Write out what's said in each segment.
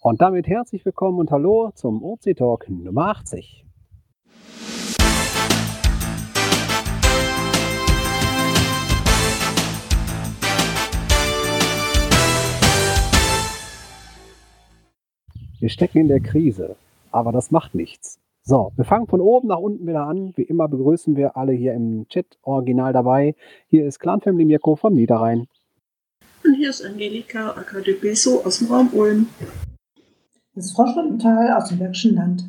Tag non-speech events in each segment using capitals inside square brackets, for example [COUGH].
Und damit herzlich willkommen und hallo zum OC Talk Nummer 80. Wir stecken in der Krise, aber das macht nichts. So, wir fangen von oben nach unten wieder an. Wie immer begrüßen wir alle hier im Chat original dabei. Hier ist Clan Family Mirko vom Niederrhein. Und hier ist Angelika Akadebeso aus dem Raum Ulm. Das Schundenthal aus dem Bergischen Land.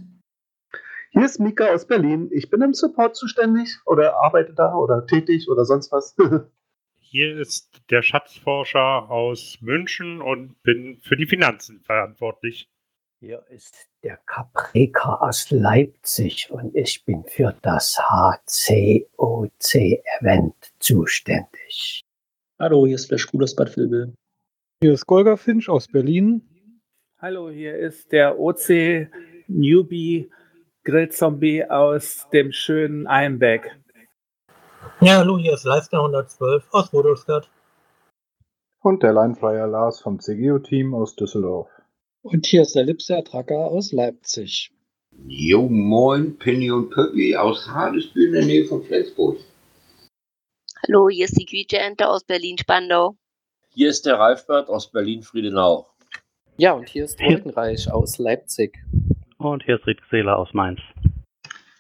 Hier ist Mika aus Berlin. Ich bin im Support zuständig oder arbeite da oder tätig oder sonst was. [LAUGHS] Hier ist der Schatzforscher aus München und bin für die Finanzen verantwortlich. Hier ist der Caprika aus Leipzig und ich bin für das HCOC-Event zuständig. Hallo, hier ist Flash Cool aus Bad Vilbel. Hier ist Golga Finch aus Berlin. Hallo, hier ist der OC Newbie Grillzombie aus dem schönen Einbeck. Ja, hallo, hier ist Leister 112 aus Rudolstadt. Und der Leinfreier Lars vom CGO-Team aus Düsseldorf. Und hier ist der Lipser Tracker aus Leipzig. Jo, moin, Penny und Pöppi aus Hadesbühl in der Nähe von Flensburg. Hallo, hier ist die Quietscheente aus Berlin-Spandau. Hier ist der Ralfbert aus Berlin-Friedenau. Ja, und hier ist Wolkenreich aus Leipzig. Und hier ist Ried Seeler aus Mainz.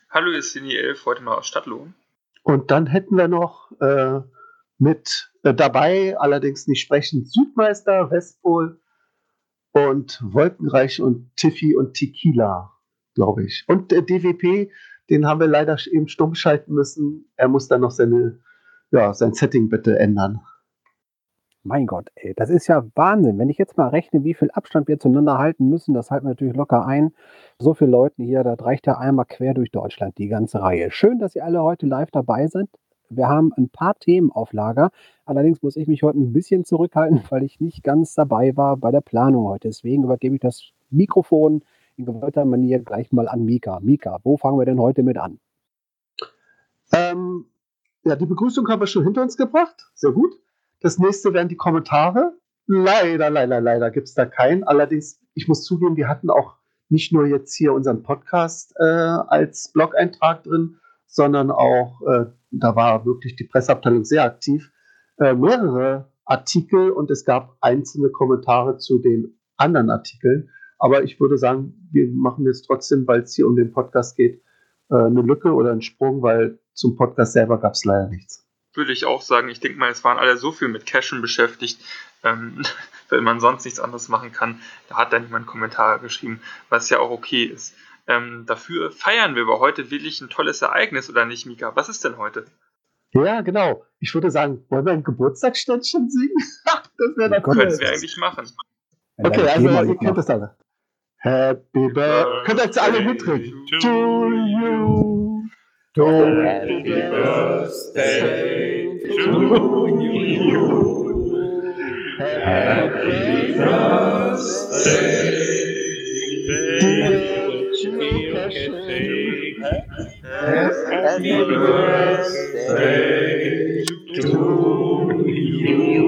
Hallo, hier ist Cine 11, heute mal aus Stadtlohn. Und dann hätten wir noch äh, mit äh, dabei, allerdings nicht sprechend, Südmeister, Westpol und Wolkenreich und Tiffy und Tequila, glaube ich. Und der DWP, den haben wir leider eben stumm schalten müssen. Er muss dann noch seine, ja, sein Setting bitte ändern. Mein Gott, ey, das ist ja Wahnsinn. Wenn ich jetzt mal rechne, wie viel Abstand wir zueinander halten müssen, das halten wir natürlich locker ein. So viele Leute hier, das reicht ja einmal quer durch Deutschland, die ganze Reihe. Schön, dass ihr alle heute live dabei sind. Wir haben ein paar Themen auf Lager. Allerdings muss ich mich heute ein bisschen zurückhalten, weil ich nicht ganz dabei war bei der Planung heute. Deswegen übergebe ich das Mikrofon in gewollter Manier gleich mal an Mika. Mika, wo fangen wir denn heute mit an? Ähm, ja, die Begrüßung haben wir schon hinter uns gebracht. Sehr gut. Das nächste wären die Kommentare. Leider, leider, leider gibt es da keinen. Allerdings, ich muss zugeben, wir hatten auch nicht nur jetzt hier unseren Podcast äh, als Blog-Eintrag drin, sondern auch, äh, da war wirklich die Presseabteilung sehr aktiv, äh, mehrere Artikel und es gab einzelne Kommentare zu den anderen Artikeln. Aber ich würde sagen, wir machen jetzt trotzdem, weil es hier um den Podcast geht, äh, eine Lücke oder einen Sprung, weil zum Podcast selber gab es leider nichts würde ich auch sagen. Ich denke mal, es waren alle so viel mit Cashen beschäftigt, ähm, [LAUGHS] weil man sonst nichts anderes machen kann. Da hat dann niemand Kommentare geschrieben, was ja auch okay ist. Ähm, dafür feiern wir aber heute wirklich ein tolles Ereignis, oder nicht, Mika? Was ist denn heute? Ja, genau. Ich würde sagen, wollen wir ein Geburtstagsständchen singen? [LAUGHS] das wäre doch cool. Können wir eigentlich machen. Okay, also ihr kennt das alle. Happy Birthday. Könnt ihr jetzt alle mitreden? To you. Happy birthday to you. Happy birthday. Happy birthday to you.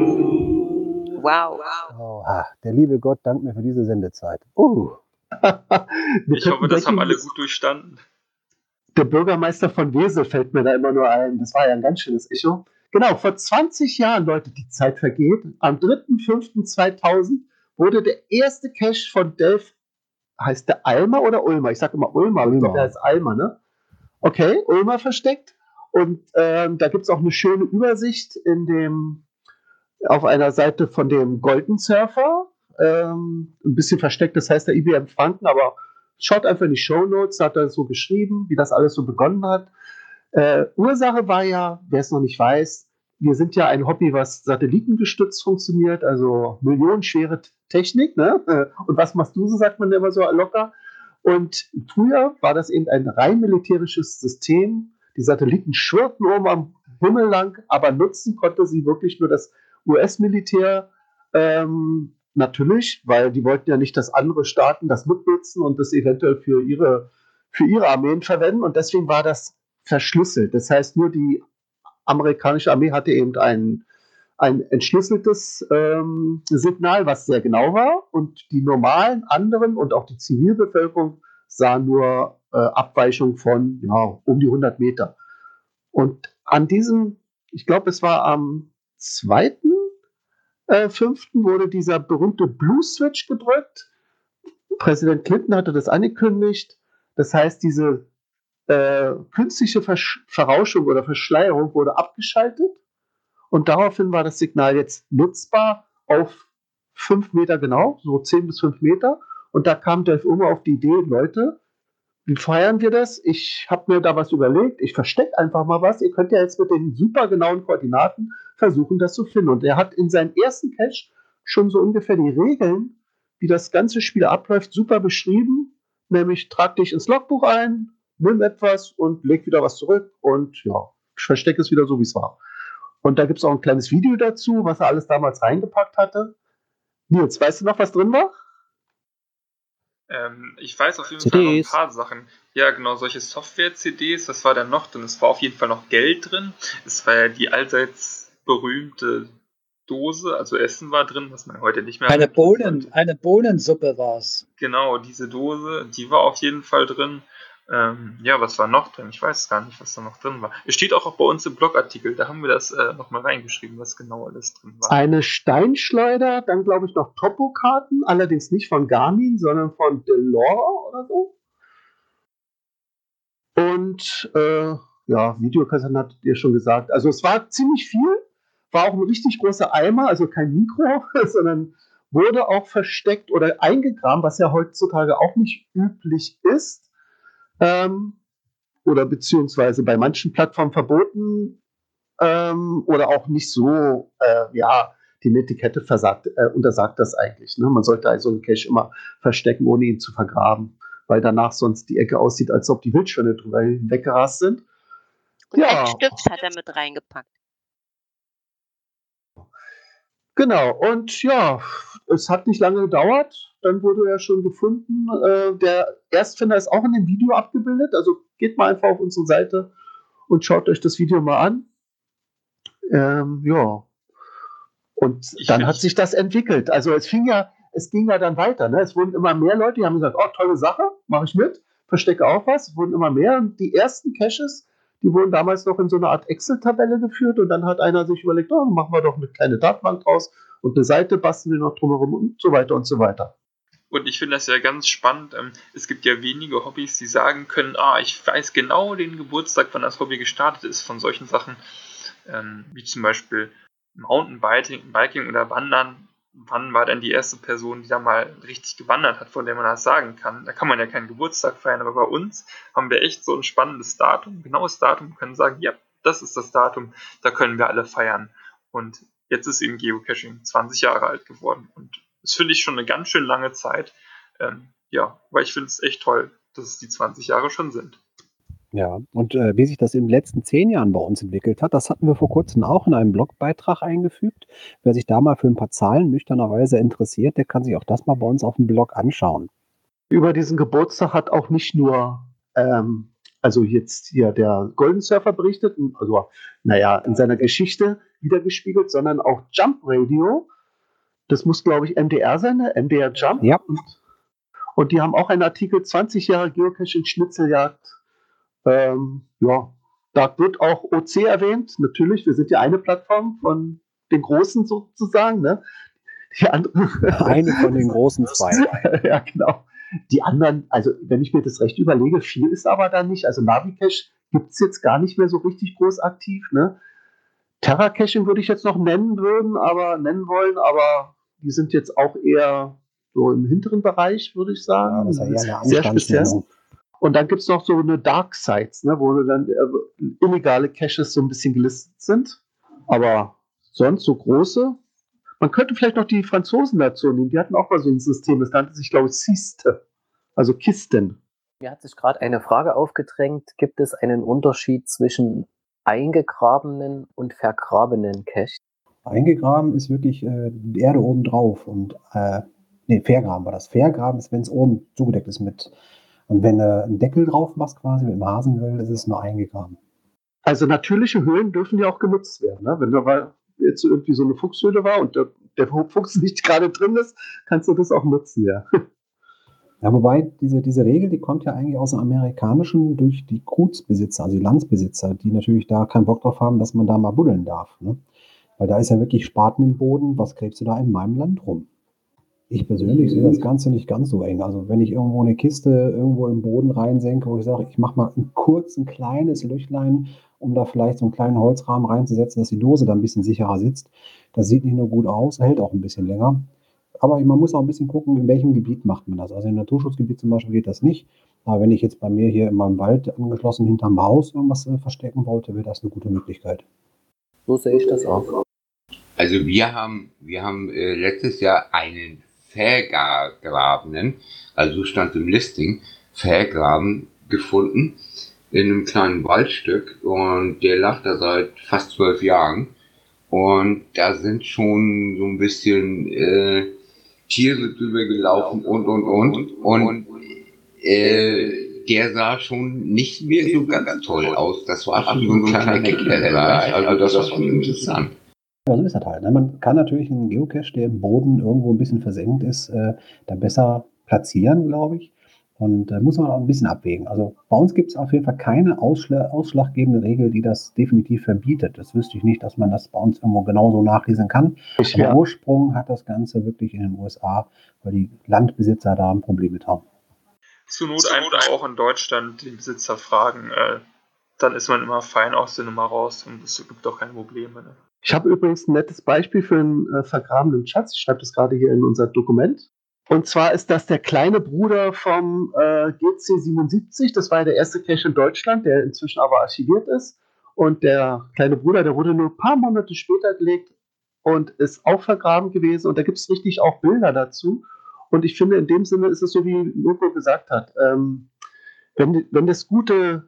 Wow. Oh, der liebe Gott dankt mir für diese Sendezeit. Uh. ich hoffe, das haben alle gut durchstanden der Bürgermeister von Wesel fällt mir da immer nur ein. Das war ja ein ganz schönes Echo. Genau, vor 20 Jahren, Leute, die Zeit vergeht, am 3.5.2000 wurde der erste Cache von Delph, heißt der Alma oder Ulmer? Ich sage immer Ulmer, aber ich glaube, der heißt Alma, ne? Okay, Ulmer versteckt. Und ähm, da gibt es auch eine schöne Übersicht in dem, auf einer Seite von dem Golden Surfer. Ähm, ein bisschen versteckt, das heißt der IBM Franken, aber Schaut einfach in die Show Notes, hat er so geschrieben, wie das alles so begonnen hat. Äh, Ursache war ja, wer es noch nicht weiß, wir sind ja ein Hobby, was satellitengestützt funktioniert, also millionenschwere Technik. Ne? [LAUGHS] Und was machst du so, sagt man immer so locker. Und früher war das eben ein rein militärisches System. Die Satelliten schwirrten oben am Himmel lang, aber nutzen konnte sie wirklich nur das US-Militär. Ähm, Natürlich, weil die wollten ja nicht, dass andere Staaten das mitnutzen und das eventuell für ihre, für ihre Armeen verwenden. Und deswegen war das verschlüsselt. Das heißt, nur die amerikanische Armee hatte eben einen, ein entschlüsseltes ähm, Signal, was sehr genau war. Und die normalen anderen und auch die Zivilbevölkerung sah nur äh, Abweichungen von ja, um die 100 Meter. Und an diesem, ich glaube, es war am 2. Äh, 5. wurde dieser berühmte Blue Switch gedrückt. Präsident Clinton hatte das angekündigt. Das heißt, diese äh, künstliche Versch Verrauschung oder Verschleierung wurde abgeschaltet. Und daraufhin war das Signal jetzt nutzbar auf 5 Meter genau, so 10 bis 5 Meter. Und da kam Dave Unger auf die Idee, Leute, wie feiern wir das? Ich habe mir da was überlegt. Ich verstecke einfach mal was. Ihr könnt ja jetzt mit den super genauen Koordinaten versuchen, das zu finden. Und er hat in seinem ersten Cache schon so ungefähr die Regeln, wie das ganze Spiel abläuft, super beschrieben. Nämlich trag dich ins Logbuch ein, nimm etwas und leg wieder was zurück und ja, ich verstecke es wieder so, wie es war. Und da gibt es auch ein kleines Video dazu, was er alles damals reingepackt hatte. Nils, weißt du noch, was drin war? Ähm, ich weiß auf jeden CDs. Fall noch ein paar Sachen. Ja, genau, solche Software-CDs, was war da noch drin? Es war auf jeden Fall noch Geld drin. Es war ja die allseits berühmte Dose, also Essen war drin, was man heute nicht mehr Eine hat. Bohnen, eine Bohnensuppe war's. Genau, diese Dose, die war auf jeden Fall drin. Ähm, ja, was war noch drin? Ich weiß gar nicht, was da noch drin war. Es steht auch bei uns im Blogartikel, da haben wir das äh, nochmal reingeschrieben, was genau alles drin war. Eine Steinschleuder, dann glaube ich noch Topo-Karten, allerdings nicht von Garmin, sondern von Delore oder so. Und äh, ja, Videokassetten hattet ihr schon gesagt. Also es war ziemlich viel, war auch ein richtig großer Eimer, also kein Mikro, [LAUGHS] sondern wurde auch versteckt oder eingegraben, was ja heutzutage auch nicht üblich ist. Ähm, oder beziehungsweise bei manchen Plattformen verboten ähm, oder auch nicht so, äh, ja, die Netiquette versagt, äh, untersagt das eigentlich. Ne? Man sollte also einen Cache immer verstecken, ohne ihn zu vergraben, weil danach sonst die Ecke aussieht, als ob die Wildschweine drüber weggerast sind. Und Ja. einen Stift hat er mit reingepackt. Genau, und ja, es hat nicht lange gedauert. Dann wurde er schon gefunden. Äh, der Erstfinder ist auch in dem Video abgebildet. Also geht mal einfach auf unsere Seite und schaut euch das Video mal an. Ähm, ja. Und dann hat sich das entwickelt. Also es fing ja, es ging ja dann weiter. Ne? Es wurden immer mehr Leute, die haben gesagt, oh, tolle Sache, mache ich mit, verstecke auch was. Es wurden immer mehr. Und die ersten Caches, die wurden damals noch in so einer Art Excel-Tabelle geführt und dann hat einer sich überlegt, oh, machen wir doch eine kleine Datenbank draus und eine Seite basteln wir noch drumherum und so weiter und so weiter. Und ich finde das ja ganz spannend. Ähm, es gibt ja wenige Hobbys, die sagen können, ah, ich weiß genau den Geburtstag, wann das Hobby gestartet ist von solchen Sachen, ähm, wie zum Beispiel Mountainbiking Biking oder Wandern. Wann war denn die erste Person, die da mal richtig gewandert hat, von der man das sagen kann? Da kann man ja keinen Geburtstag feiern, aber bei uns haben wir echt so ein spannendes Datum, genaues Datum, können sagen, ja, das ist das Datum, da können wir alle feiern. Und jetzt ist eben Geocaching 20 Jahre alt geworden. Und das finde ich schon eine ganz schön lange Zeit. Ähm, ja, weil ich finde es echt toll, dass es die 20 Jahre schon sind. Ja, und äh, wie sich das in den letzten zehn Jahren bei uns entwickelt hat, das hatten wir vor kurzem auch in einem Blogbeitrag eingefügt. Wer sich da mal für ein paar Zahlen nüchternerweise interessiert, der kann sich auch das mal bei uns auf dem Blog anschauen. Über diesen Geburtstag hat auch nicht nur, ähm, also jetzt hier der Golden Surfer berichtet, also naja, in seiner Geschichte wiedergespiegelt, sondern auch Jump Radio. Das muss, glaube ich, MDR sein, ne? MDR Jump. Ja. Und, und die haben auch einen Artikel 20 Jahre Geocaching Schnitzeljagd. Ähm, ja, da wird auch OC erwähnt. Natürlich, wir sind ja eine Plattform von den Großen sozusagen. Ne? Die andere, [LAUGHS] Eine von den großen zwei. [LAUGHS] ja, genau. Die anderen, also wenn ich mir das recht überlege, viel ist aber da nicht. Also Navicache gibt es jetzt gar nicht mehr so richtig groß aktiv. Ne? Terra-Caching würde ich jetzt noch nennen würden, aber nennen wollen, aber die sind jetzt auch eher so im hinteren Bereich, würde ich sagen. Ja, das ist ja eher eine Sehr speziell. Anstandsnennung. Und dann gibt es noch so eine Dark Sites, ne, wo dann äh, illegale Caches so ein bisschen gelistet sind. Aber sonst so große. Man könnte vielleicht noch die Franzosen dazu nehmen. Die hatten auch mal so ein System, das nannte sich, glaube ich, Ciste. Also Kisten. Mir hat sich gerade eine Frage aufgedrängt. Gibt es einen Unterschied zwischen eingegrabenen und vergrabenen Cache? Eingegraben ist wirklich äh, die Erde oben drauf und äh, nee, vergraben war das. Vergraben ist, wenn es oben zugedeckt ist mit und wenn du einen Deckel drauf machst quasi mit dem Hasenöl, ist es nur eingegraben. Also natürliche Höhlen dürfen ja auch genutzt werden. Ne? Wenn weil jetzt irgendwie so eine Fuchshöhle war und der, der Fuchs [LAUGHS] nicht gerade drin ist, kannst du das auch nutzen, ja. Ja, wobei diese, diese Regel, die kommt ja eigentlich aus dem Amerikanischen durch die Gutsbesitzer, also die Landsbesitzer, die natürlich da keinen Bock drauf haben, dass man da mal buddeln darf. Ne? Weil da ist ja wirklich Spaten im Boden, was gräbst du da in meinem Land rum? Ich persönlich sehe das Ganze nicht ganz so eng. Also wenn ich irgendwo eine Kiste irgendwo im Boden reinsenke, wo ich sage, ich mache mal ein kurz, ein kleines Löchlein, um da vielleicht so einen kleinen Holzrahmen reinzusetzen, dass die Dose da ein bisschen sicherer sitzt. Das sieht nicht nur gut aus, hält auch ein bisschen länger. Aber man muss auch ein bisschen gucken, in welchem Gebiet macht man das. Also im Naturschutzgebiet zum Beispiel geht das nicht. Aber wenn ich jetzt bei mir hier in meinem Wald angeschlossen hinterm Haus irgendwas äh, verstecken wollte, wäre das eine gute Möglichkeit. So sehe ich das auch. Also wir haben, wir haben äh, letztes Jahr einen vergrabenen, also so stand im Listing, vergraben gefunden in einem kleinen Waldstück und der lag da seit fast zwölf Jahren und da sind schon so ein bisschen äh, Tiere drüber gelaufen und und und und äh, der sah schon nicht mehr so ganz toll aus. Das war schon so ein kleiner Kinderbereich, also das war schon interessant. Ja, so ist das halt. Ne? Man kann natürlich einen Geocache, der im Boden irgendwo ein bisschen versenkt ist, äh, da besser platzieren, glaube ich. Und äh, muss man auch ein bisschen abwägen. Also bei uns gibt es auf jeden Fall keine ausschla ausschlaggebende Regel, die das definitiv verbietet. Das wüsste ich nicht, dass man das bei uns irgendwo genauso nachlesen kann. Ich, ja. Ursprung hat das Ganze wirklich in den USA, weil die Landbesitzer da ein Problem mit haben. Zur Not einfach auch in Deutschland den Besitzer fragen. Äh, dann ist man immer fein aus der Nummer raus und es gibt auch keine Probleme. Ne? Ich habe übrigens ein nettes Beispiel für einen äh, vergrabenen Schatz. Ich schreibe das gerade hier in unser Dokument. Und zwar ist das der kleine Bruder vom äh, GC77. Das war ja der erste Cache in Deutschland, der inzwischen aber archiviert ist. Und der kleine Bruder, der wurde nur ein paar Monate später gelegt und ist auch vergraben gewesen. Und da gibt es richtig auch Bilder dazu. Und ich finde, in dem Sinne ist es so, wie Mirko gesagt hat. Ähm, wenn, wenn das gute,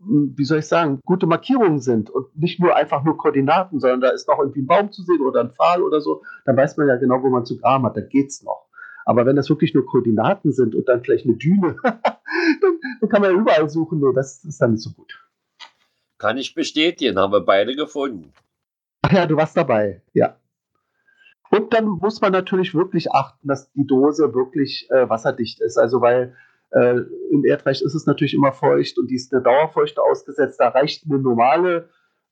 wie soll ich sagen, gute Markierungen sind und nicht nur einfach nur Koordinaten, sondern da ist noch irgendwie ein Baum zu sehen oder ein Pfahl oder so, dann weiß man ja genau, wo man zu graben hat. Da geht's noch. Aber wenn das wirklich nur Koordinaten sind und dann vielleicht eine Düne, [LAUGHS] dann, dann, kann man ja überall suchen. Nee, das ist dann nicht so gut. Kann ich bestätigen, haben wir beide gefunden. Ach ja, du warst dabei, ja. Und dann muss man natürlich wirklich achten, dass die Dose wirklich äh, wasserdicht ist. Also weil äh, im Erdreich ist es natürlich immer feucht und die ist eine Dauerfeuchte ausgesetzt. Da reicht eine normale,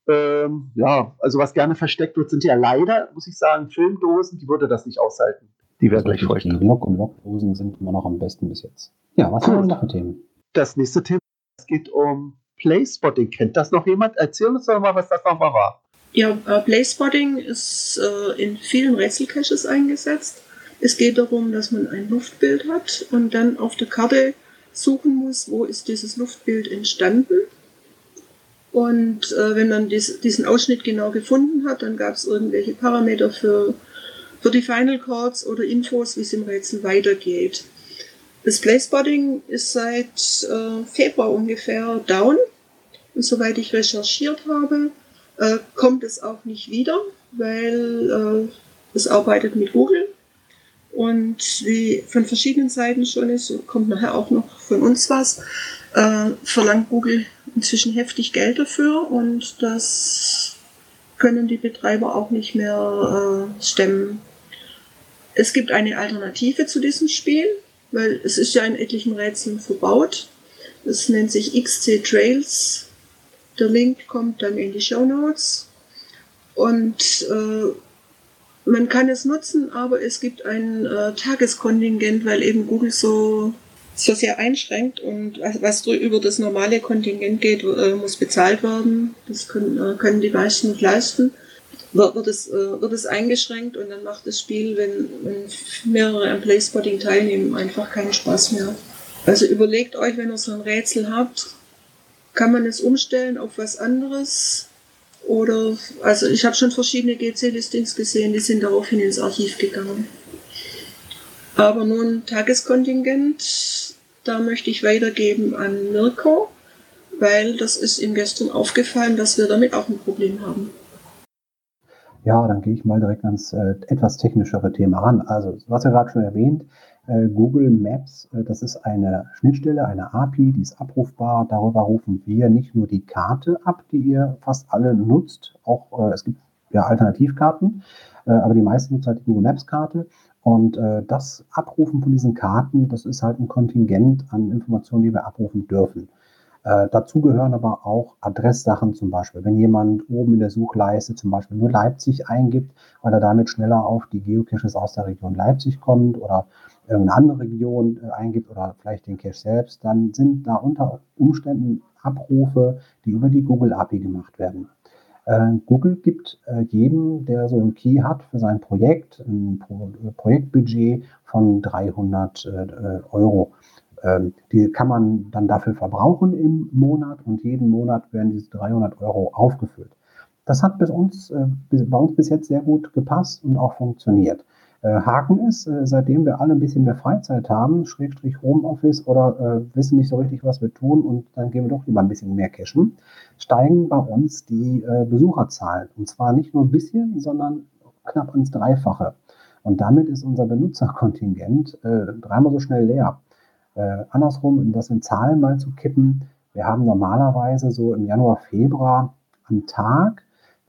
ähm, ja, also was gerne versteckt wird, sind ja leider, muss ich sagen, Filmdosen, die würde das nicht aushalten. Die werden gleich feucht. Die Lok- und Lokdosen sind immer noch am besten bis jetzt. Ja, was haben wir noch für Themen? Das nächste Thema, es geht um Playspotting. Kennt das noch jemand? Erzähl uns doch mal, was das nochmal war. Ja, äh, ist äh, in vielen Rätselcaches eingesetzt. Es geht darum, dass man ein Luftbild hat und dann auf der Karte suchen muss, wo ist dieses Luftbild entstanden. Und äh, wenn man dies, diesen Ausschnitt genau gefunden hat, dann gab es irgendwelche Parameter für, für die Final Chords oder Infos, wie es im Rätsel weitergeht. Das Playspotting ist seit äh, Februar ungefähr down. Und soweit ich recherchiert habe, äh, kommt es auch nicht wieder, weil äh, es arbeitet mit Google. Und wie von verschiedenen Seiten schon ist, kommt nachher auch noch von uns was, äh, verlangt Google inzwischen heftig Geld dafür und das können die Betreiber auch nicht mehr äh, stemmen. Es gibt eine Alternative zu diesem Spiel, weil es ist ja in etlichen Rätseln verbaut. Das nennt sich XC Trails. Der Link kommt dann in die Show Notes. Und äh, man kann es nutzen, aber es gibt ein äh, Tageskontingent, weil eben Google so, so sehr einschränkt und was, über das normale Kontingent geht, äh, muss bezahlt werden. Das können, äh, können die meisten nicht leisten. Wird, wird, es, äh, wird es eingeschränkt und dann macht das Spiel, wenn, wenn mehrere am Playspotting teilnehmen, einfach keinen Spaß mehr. Also überlegt euch, wenn ihr so ein Rätsel habt, kann man es umstellen auf was anderes? Oder, also ich habe schon verschiedene GC-Listings gesehen, die sind daraufhin ins Archiv gegangen. Aber nun Tageskontingent, da möchte ich weitergeben an Mirko, weil das ist ihm gestern aufgefallen, dass wir damit auch ein Problem haben. Ja, dann gehe ich mal direkt ans äh, etwas technischere Thema ran. Also, hast ja gerade schon erwähnt, äh, Google Maps, äh, das ist eine Schnittstelle, eine API, die ist abrufbar. Darüber rufen wir nicht nur die Karte ab, die ihr fast alle nutzt. Auch äh, es gibt ja, Alternativkarten, äh, aber die meisten nutzen halt die Google Maps Karte. Und äh, das Abrufen von diesen Karten, das ist halt ein Kontingent an Informationen, die wir abrufen dürfen. Äh, dazu gehören aber auch Adresssachen zum Beispiel. Wenn jemand oben in der Suchleiste zum Beispiel nur Leipzig eingibt, weil er damit schneller auf die Geocaches aus der Region Leipzig kommt oder irgendeine andere Region äh, eingibt oder vielleicht den Cache selbst, dann sind da unter Umständen Abrufe, die über die Google API gemacht werden. Äh, Google gibt äh, jedem, der so ein Key hat für sein Projekt, ein Pro Projektbudget von 300 äh, Euro. Ähm, die kann man dann dafür verbrauchen im Monat und jeden Monat werden diese 300 Euro aufgefüllt. Das hat bis uns, bei uns bis jetzt sehr gut gepasst und auch funktioniert. Äh, Haken ist, äh, seitdem wir alle ein bisschen mehr Freizeit haben, Schrägstrich Homeoffice oder äh, wissen nicht so richtig, was wir tun und dann gehen wir doch lieber ein bisschen mehr cashen, steigen bei uns die äh, Besucherzahlen. Und zwar nicht nur ein bisschen, sondern knapp ins Dreifache. Und damit ist unser Benutzerkontingent äh, dreimal so schnell leer. Äh, andersrum, um das in Zahlen mal zu kippen, wir haben normalerweise so im Januar, Februar am Tag,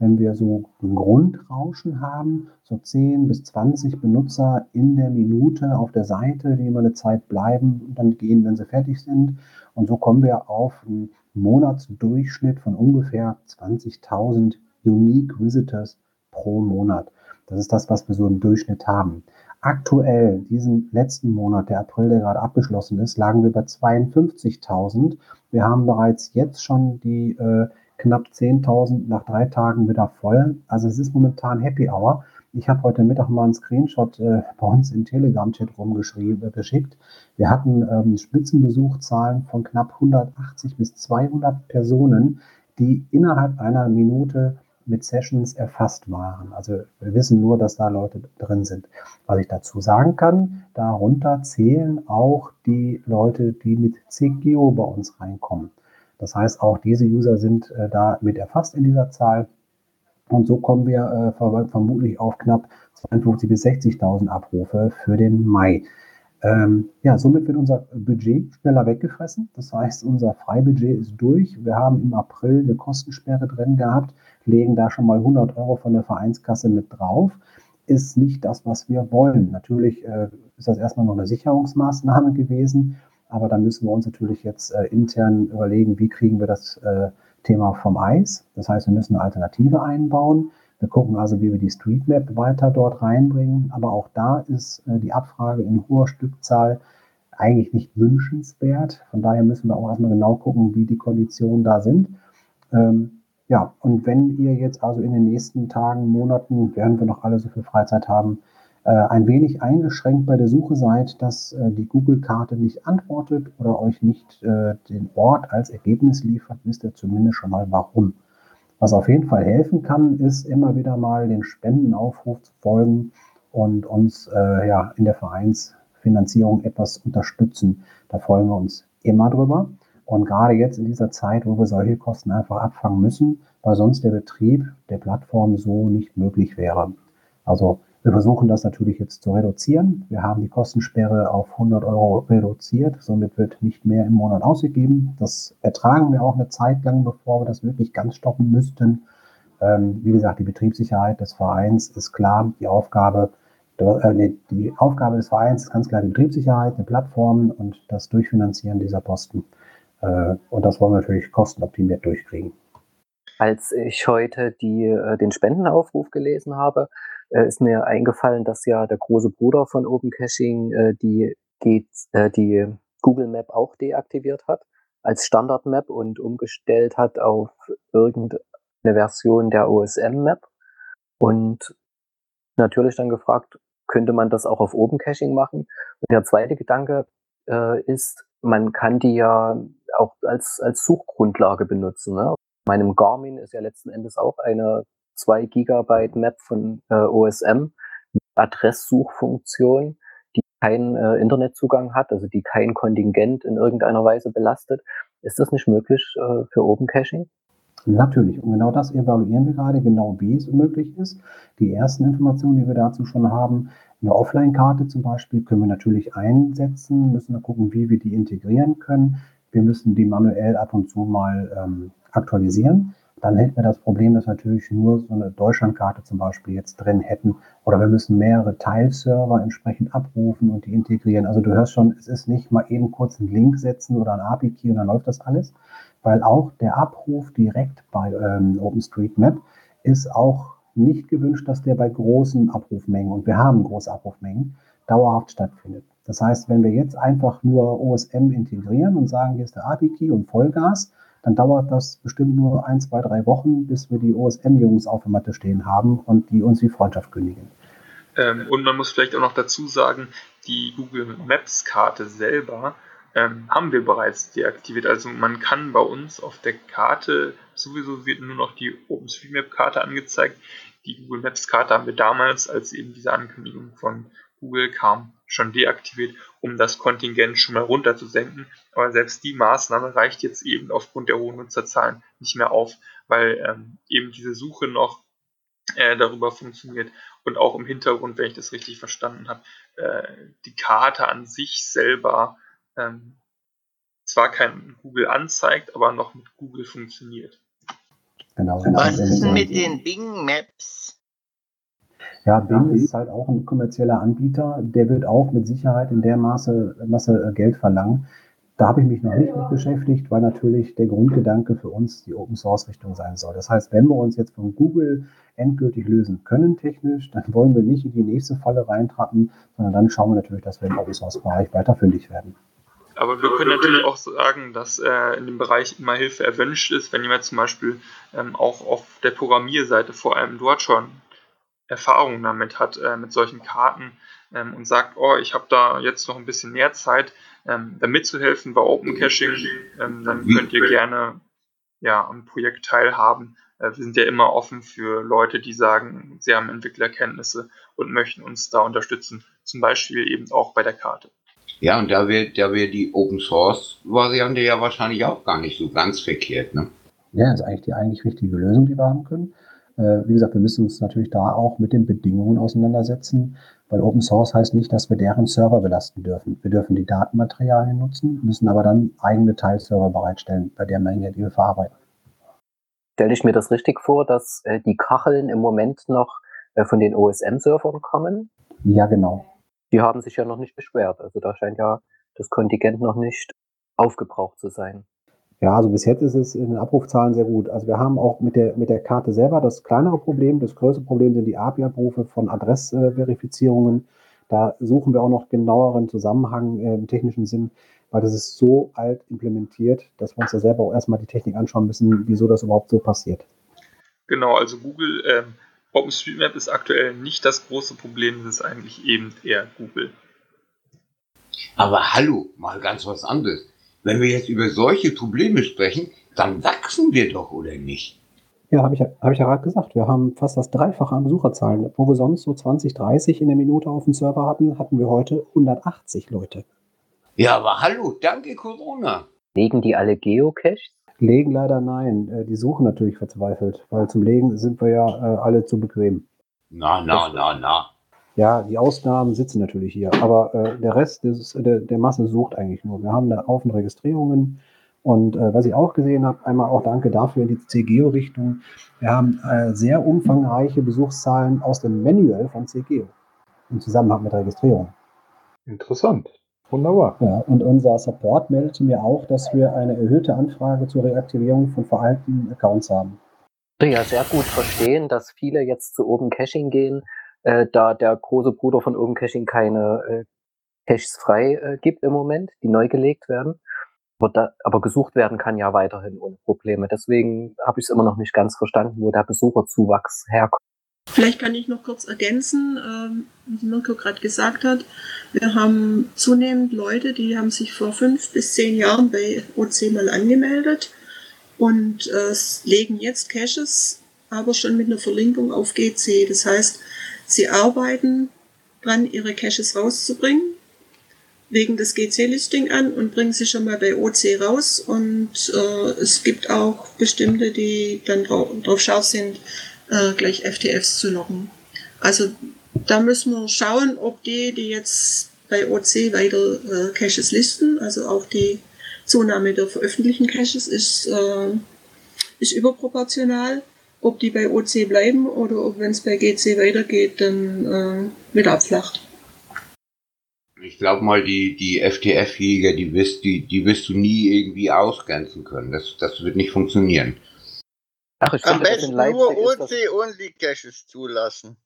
wenn wir so ein Grundrauschen haben, so 10 bis 20 Benutzer in der Minute auf der Seite, die immer eine Zeit bleiben und dann gehen, wenn sie fertig sind. Und so kommen wir auf einen Monatsdurchschnitt von ungefähr 20.000 Unique Visitors pro Monat. Das ist das, was wir so im Durchschnitt haben. Aktuell, diesen letzten Monat, der April, der gerade abgeschlossen ist, lagen wir bei 52.000. Wir haben bereits jetzt schon die äh, knapp 10.000 nach drei Tagen wieder voll. Also es ist momentan Happy Hour. Ich habe heute Mittag mal einen Screenshot äh, bei uns im Telegram-Chat rumgeschrieben, äh, geschickt. Wir hatten ähm, Spitzenbesuchzahlen von knapp 180 bis 200 Personen, die innerhalb einer Minute mit Sessions erfasst waren. Also wir wissen nur, dass da Leute drin sind. Was ich dazu sagen kann, darunter zählen auch die Leute, die mit CGO bei uns reinkommen. Das heißt, auch diese User sind äh, da mit erfasst in dieser Zahl. Und so kommen wir äh, vermutlich auf knapp 52.000 bis 60.000 Abrufe für den Mai. Ähm, ja, somit wird unser Budget schneller weggefressen. Das heißt, unser Freibudget ist durch. Wir haben im April eine Kostensperre drin gehabt legen da schon mal 100 Euro von der Vereinskasse mit drauf. Ist nicht das, was wir wollen. Natürlich äh, ist das erstmal noch eine Sicherungsmaßnahme gewesen, aber da müssen wir uns natürlich jetzt äh, intern überlegen, wie kriegen wir das äh, Thema vom Eis. Das heißt, wir müssen eine Alternative einbauen. Wir gucken also, wie wir die Streetmap weiter dort reinbringen. Aber auch da ist äh, die Abfrage in hoher Stückzahl eigentlich nicht wünschenswert. Von daher müssen wir auch erstmal genau gucken, wie die Konditionen da sind. Ähm, ja, und wenn ihr jetzt also in den nächsten Tagen, Monaten, während wir noch alle so viel Freizeit haben, ein wenig eingeschränkt bei der Suche seid, dass äh, die Google-Karte nicht antwortet oder euch nicht äh, den Ort als Ergebnis liefert, wisst ihr zumindest schon mal warum. Was auf jeden Fall helfen kann, ist immer wieder mal den Spendenaufruf zu folgen und uns äh, ja, in der Vereinsfinanzierung etwas unterstützen. Da freuen wir uns immer drüber. Und gerade jetzt in dieser Zeit, wo wir solche Kosten einfach abfangen müssen, weil sonst der Betrieb der Plattform so nicht möglich wäre. Also wir versuchen das natürlich jetzt zu reduzieren. Wir haben die Kostensperre auf 100 Euro reduziert. Somit wird nicht mehr im Monat ausgegeben. Das ertragen wir auch eine Zeit lang, bevor wir das wirklich ganz stoppen müssten. Ähm, wie gesagt, die Betriebssicherheit des Vereins ist klar. Die Aufgabe, äh, die Aufgabe des Vereins ist ganz klar die Betriebssicherheit, die Plattformen und das Durchfinanzieren dieser Posten. Äh, und das wollen wir natürlich kostenoptimiert durchkriegen. Als ich heute die, äh, den Spendenaufruf gelesen habe, äh, ist mir eingefallen, dass ja der große Bruder von Open Caching die, die, die Google Map auch deaktiviert hat als Standard Map und umgestellt hat auf irgendeine Version der OSM Map. Und natürlich dann gefragt, könnte man das auch auf Open Caching machen? Und der zweite Gedanke äh, ist, man kann die ja auch als, als Suchgrundlage benutzen. Ne? Meinem Garmin ist ja letzten Endes auch eine 2 Gigabyte Map von äh, OSM mit Adresssuchfunktion, die keinen äh, Internetzugang hat, also die kein Kontingent in irgendeiner Weise belastet. Ist das nicht möglich äh, für Open Caching? Natürlich. Und genau das evaluieren wir gerade, genau wie es möglich ist. Die ersten Informationen, die wir dazu schon haben, eine Offline-Karte zum Beispiel, können wir natürlich einsetzen, müssen wir gucken, wie wir die integrieren können. Wir müssen die manuell ab und zu mal ähm, aktualisieren. Dann hätten wir das Problem, dass natürlich nur so eine Deutschlandkarte zum Beispiel jetzt drin hätten. Oder wir müssen mehrere Teilserver entsprechend abrufen und die integrieren. Also du hörst schon, es ist nicht mal eben kurz einen Link setzen oder ein API-Key und dann läuft das alles, weil auch der Abruf direkt bei ähm, OpenStreetMap ist auch nicht gewünscht, dass der bei großen Abrufmengen, und wir haben große Abrufmengen, dauerhaft stattfindet. Das heißt, wenn wir jetzt einfach nur OSM integrieren und sagen, hier ist der API-Key und Vollgas, dann dauert das bestimmt nur ein, zwei, drei Wochen, bis wir die OSM-Jungs auf der Matte stehen haben und die uns die Freundschaft kündigen. Ähm, und man muss vielleicht auch noch dazu sagen, die Google Maps-Karte selber ähm, haben wir bereits deaktiviert. Also man kann bei uns auf der Karte, sowieso wird nur noch die OpenStreetMap-Karte angezeigt. Die Google Maps-Karte haben wir damals, als eben diese Ankündigung von Google kam, schon deaktiviert, um das Kontingent schon mal runterzusenken. Aber selbst die Maßnahme reicht jetzt eben aufgrund der hohen Nutzerzahlen nicht mehr auf, weil ähm, eben diese Suche noch äh, darüber funktioniert und auch im Hintergrund, wenn ich das richtig verstanden habe, äh, die Karte an sich selber ähm, zwar kein Google anzeigt, aber noch mit Google funktioniert. Genau. Was ist denn mit den Bing Maps? Ja, Bing ist halt auch ein kommerzieller Anbieter. Der wird auch mit Sicherheit in der Maße, Masse äh, Geld verlangen. Da habe ich mich noch nicht mit beschäftigt, weil natürlich der Grundgedanke für uns die Open Source Richtung sein soll. Das heißt, wenn wir uns jetzt von Google endgültig lösen können technisch, dann wollen wir nicht in die nächste Falle reintrappen, sondern dann schauen wir natürlich, dass wir im Open Source Bereich weiter fündig werden. Aber wir können natürlich auch sagen, dass äh, in dem Bereich immer Hilfe erwünscht ist, wenn jemand zum Beispiel ähm, auch auf der Programmierseite vor allem dort schon Erfahrung damit hat, äh, mit solchen Karten ähm, und sagt, oh, ich habe da jetzt noch ein bisschen mehr Zeit, ähm, da mitzuhelfen bei Open Caching, ähm, dann könnt ihr gerne ja, am Projekt teilhaben. Äh, wir sind ja immer offen für Leute, die sagen, sie haben Entwicklerkenntnisse und möchten uns da unterstützen, zum Beispiel eben auch bei der Karte. Ja, und da wäre da wär die Open Source Variante ja wahrscheinlich auch gar nicht so ganz verkehrt, ne? Ja, das ist eigentlich die eigentlich richtige Lösung, die wir haben können. Äh, wie gesagt, wir müssen uns natürlich da auch mit den Bedingungen auseinandersetzen, weil Open Source heißt nicht, dass wir deren Server belasten dürfen. Wir dürfen die Datenmaterialien nutzen, müssen aber dann eigene Teilserver bereitstellen, bei der Menge, die wir verarbeiten. Stelle ich mir das richtig vor, dass äh, die Kacheln im Moment noch äh, von den OSM-Servern kommen? Ja, genau die haben sich ja noch nicht beschwert. Also da scheint ja das Kontingent noch nicht aufgebraucht zu sein. Ja, also bis jetzt ist es in den Abrufzahlen sehr gut. Also wir haben auch mit der, mit der Karte selber das kleinere Problem. Das größere Problem sind die API-Abrufe von Adressverifizierungen. Da suchen wir auch noch genaueren Zusammenhang äh, im technischen Sinn, weil das ist so alt implementiert, dass wir uns ja selber auch erstmal die Technik anschauen müssen, wieso das überhaupt so passiert. Genau, also Google ähm, OpenStreetMap ist aktuell nicht das große Problem, es ist eigentlich eben eher Google. Aber hallo, mal ganz was anderes. Wenn wir jetzt über solche Probleme sprechen, dann wachsen wir doch, oder nicht? Ja, habe ich, hab ich ja gerade gesagt. Wir haben fast das Dreifache an Besucherzahlen. Wo wir sonst so 20, 30 in der Minute auf dem Server hatten, hatten wir heute 180 Leute. Ja, aber hallo, danke Corona. Legen die alle Geocaches? Legen leider nein. Äh, die suchen natürlich verzweifelt, weil zum Legen sind wir ja äh, alle zu bequem. Na, na, na, na. Ja, die Ausnahmen sitzen natürlich hier, aber äh, der Rest des, der, der Masse sucht eigentlich nur. Wir haben da Haufen Registrierungen und äh, was ich auch gesehen habe, einmal auch danke dafür in die CGO-Richtung. Wir haben äh, sehr umfangreiche Besuchszahlen aus dem Manual von CGO im Zusammenhang mit Registrierung. Interessant. Wunderbar. Ja, und unser Support meldete mir auch, dass wir eine erhöhte Anfrage zur Reaktivierung von veralteten Accounts haben. Ja, sehr gut verstehen, dass viele jetzt zu Open Caching gehen, äh, da der große Bruder von Open Caching keine äh, Caches frei äh, gibt im Moment, die neu gelegt werden. Aber, da, aber gesucht werden kann ja weiterhin ohne Probleme. Deswegen habe ich es immer noch nicht ganz verstanden, wo der Besucherzuwachs herkommt. Vielleicht kann ich noch kurz ergänzen, ähm, wie Mirko gerade gesagt hat. Wir haben zunehmend Leute, die haben sich vor fünf bis zehn Jahren bei OC mal angemeldet und äh, legen jetzt Caches, aber schon mit einer Verlinkung auf GC. Das heißt, sie arbeiten dran, ihre Caches rauszubringen, legen das GC-Listing an und bringen sie schon mal bei OC raus. Und äh, es gibt auch bestimmte, die dann drauf, scharf sind, äh, gleich FTFs zu loggen. Also da müssen wir schauen, ob die, die jetzt bei OC weiter äh, Caches listen, also auch die Zunahme der veröffentlichten Caches ist äh, ist überproportional. Ob die bei OC bleiben oder ob, wenn es bei GC weitergeht, dann äh, wieder abflacht. Ich glaube mal, die, die FTF-Jäger, die wirst, die, die wirst du nie irgendwie ausgrenzen können. Das, das wird nicht funktionieren. Ach, ich Am besten nur ist das OC-Only-Caches zulassen.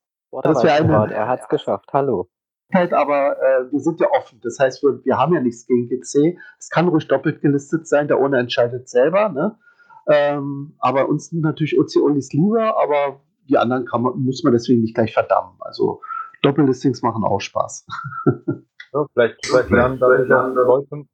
Das wäre eine- er hat's geschafft. Hallo. Halt, aber äh, wir sind ja offen. Das heißt, wir, wir haben ja nichts gegen GC. Es kann ruhig doppelt gelistet sein, der ohne entscheidet selber. Ne? Ähm, aber uns sind natürlich OC-Onlys lieber, aber die anderen kann man, muss man deswegen nicht gleich verdammen. Also Doppellistings machen auch Spaß. [LAUGHS] Ja, vielleicht, vielleicht, lernen dadurch auch Leute,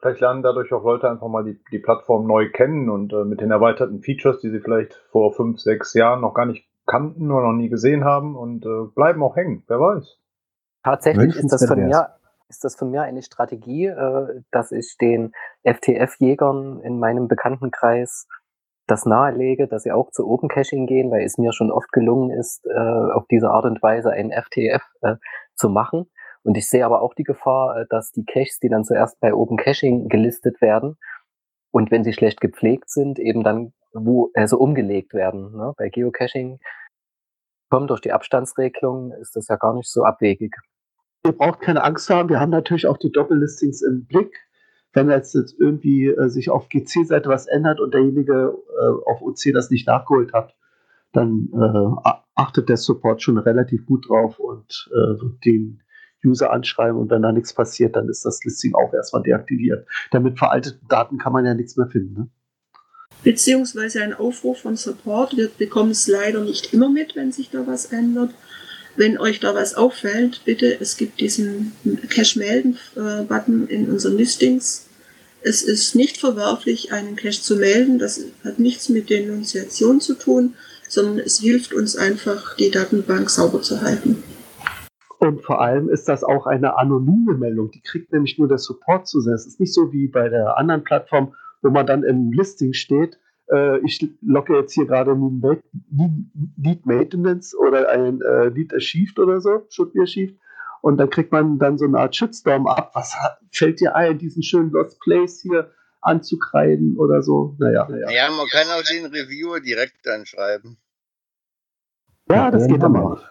vielleicht lernen dadurch auch Leute einfach mal die, die Plattform neu kennen und äh, mit den erweiterten Features, die sie vielleicht vor fünf, sechs Jahren noch gar nicht kannten oder noch nie gesehen haben und äh, bleiben auch hängen. Wer weiß. Tatsächlich ist das, von mir, ist das von mir eine Strategie, äh, dass ich den FTF-Jägern in meinem Bekanntenkreis das nahelege, dass sie auch zu Open Caching gehen, weil es mir schon oft gelungen ist, äh, auf diese Art und Weise einen FTF äh, zu machen. Und ich sehe aber auch die Gefahr, äh, dass die Caches, die dann zuerst bei Open Caching gelistet werden und wenn sie schlecht gepflegt sind, eben dann wo, also umgelegt werden. Ne? Bei Geocaching kommen durch die Abstandsregelung, ist das ja gar nicht so abwegig. Ihr braucht keine Angst haben, wir haben natürlich auch die Doppellistings im Blick. Wenn jetzt, jetzt irgendwie äh, sich auf GC-Seite was ändert und derjenige äh, auf OC das nicht nachgeholt hat, dann äh, achtet der Support schon relativ gut drauf und äh, wird den User anschreiben und wenn da nichts passiert, dann ist das Listing auch erstmal deaktiviert. Denn mit veralteten Daten kann man ja nichts mehr finden. Ne? Beziehungsweise ein Aufruf von Support. Wir bekommen es leider nicht immer mit, wenn sich da was ändert. Wenn euch da was auffällt, bitte, es gibt diesen Cache-Melden-Button in unseren Listings. Es ist nicht verwerflich, einen Cache zu melden. Das hat nichts mit Denunziation zu tun, sondern es hilft uns einfach, die Datenbank sauber zu halten. Und vor allem ist das auch eine anonyme Meldung. Die kriegt nämlich nur der Support zu sehen. Es ist nicht so wie bei der anderen Plattform, wo man dann im Listing steht, äh, ich locke jetzt hier gerade ein Ma- Lead Maintenance oder ein äh, Lead Achieved oder so, should be achieved. Und dann kriegt man dann so eine Art Shitstorm ab. Was hat, fällt dir ein, diesen schönen Lost Place hier anzukreiden oder so? Naja, naja. Ja, man kann auch den Reviewer direkt anschreiben. Ja, das geht aber. nicht.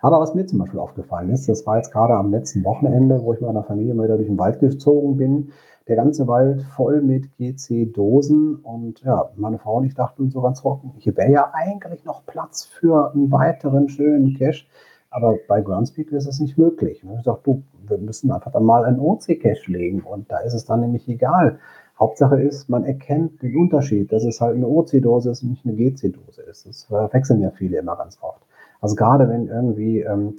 Aber was mir zum Beispiel aufgefallen ist, das war jetzt gerade am letzten Wochenende, wo ich mit meiner Familie mal wieder durch den Wald gezogen bin. Der ganze Wald voll mit GC-Dosen und ja, meine Frau und ich dachten so ganz trocken, hier wäre ja eigentlich noch Platz für einen weiteren schönen Cache, aber bei Groundspeak ist es nicht möglich. Und ich dachte, du, wir müssen einfach dann mal einen OC-Cache legen und da ist es dann nämlich egal. Hauptsache ist, man erkennt den Unterschied, dass es halt eine OC-Dose ist und nicht eine GC-Dose ist. Das verwechseln ja viele immer ganz oft. Also gerade wenn irgendwie ähm,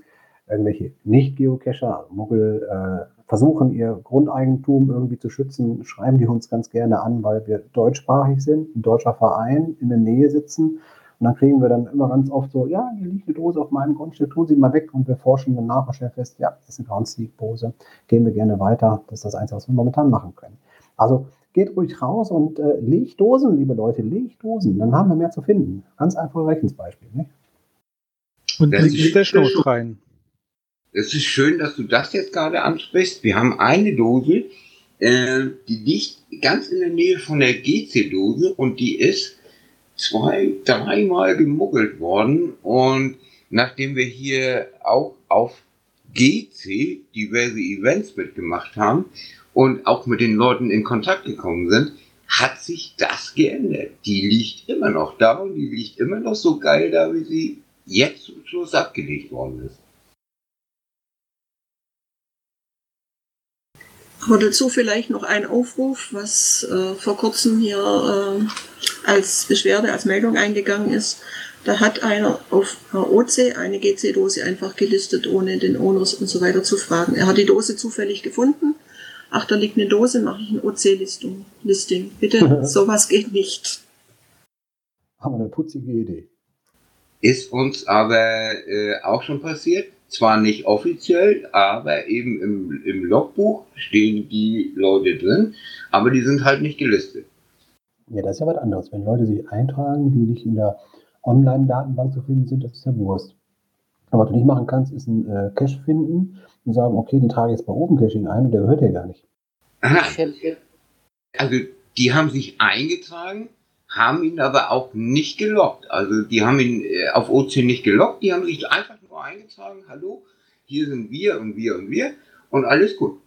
irgendwelche Nicht-Geocacher, Muggel, äh, versuchen, ihr Grundeigentum irgendwie zu schützen, schreiben die uns ganz gerne an, weil wir deutschsprachig sind, ein deutscher Verein in der Nähe sitzen. Und dann kriegen wir dann immer ganz oft so, ja, hier liegt eine Dose auf meinem Grundstück, tun Sie mal weg. Und wir forschen dann nach und stellen fest, ja, das ist eine Groundspeak-Dose. Gehen wir gerne weiter. Das ist das Einzige, was wir momentan machen können. Also geht ruhig raus und äh, legt Dosen, liebe Leute, legt Dosen. Dann haben wir mehr zu finden. Ganz einfaches Rechnungsbeispiel. Ne? Und legt ist- Stashnotes rein. Es ist schön, dass du das jetzt gerade ansprichst. Wir haben eine Dose, äh, die liegt ganz in der Nähe von der GC-Dose und die ist zwei, dreimal gemuggelt worden. Und nachdem wir hier auch auf GC diverse Events mitgemacht haben und auch mit den Leuten in Kontakt gekommen sind, hat sich das geändert. Die liegt immer noch da und die liegt immer noch so geil da, wie sie jetzt zum Schluss abgelegt worden ist. Aber dazu vielleicht noch ein Aufruf, was äh, vor kurzem hier äh, als Beschwerde, als Meldung eingegangen ist. Da hat einer auf OC eine GC-Dose einfach gelistet, ohne den Owners und so weiter zu fragen. Er hat die Dose zufällig gefunden. Ach, da liegt eine Dose, mache ich ein OC-Listing. Listing. Bitte, [LAUGHS] sowas geht nicht. Aber eine putzige Idee. Ist uns aber äh, auch schon passiert. Zwar nicht offiziell, aber eben im, im Logbuch stehen die Leute drin, aber die sind halt nicht gelistet. Ja, das ist ja was anderes. Wenn Leute sich eintragen, die nicht in der Online-Datenbank zu finden sind, das ist ja Wurst. Aber was du nicht machen kannst, ist einen äh, Cache finden und sagen, okay, den trage ich jetzt bei Open Caching ein und der gehört ja gar nicht. Aha. Also die haben sich eingetragen, haben ihn aber auch nicht gelockt. Also die haben ihn äh, auf OC nicht gelockt, die haben sich einfach nur eingetragen, hallo, hier sind wir und wir und wir und alles gut.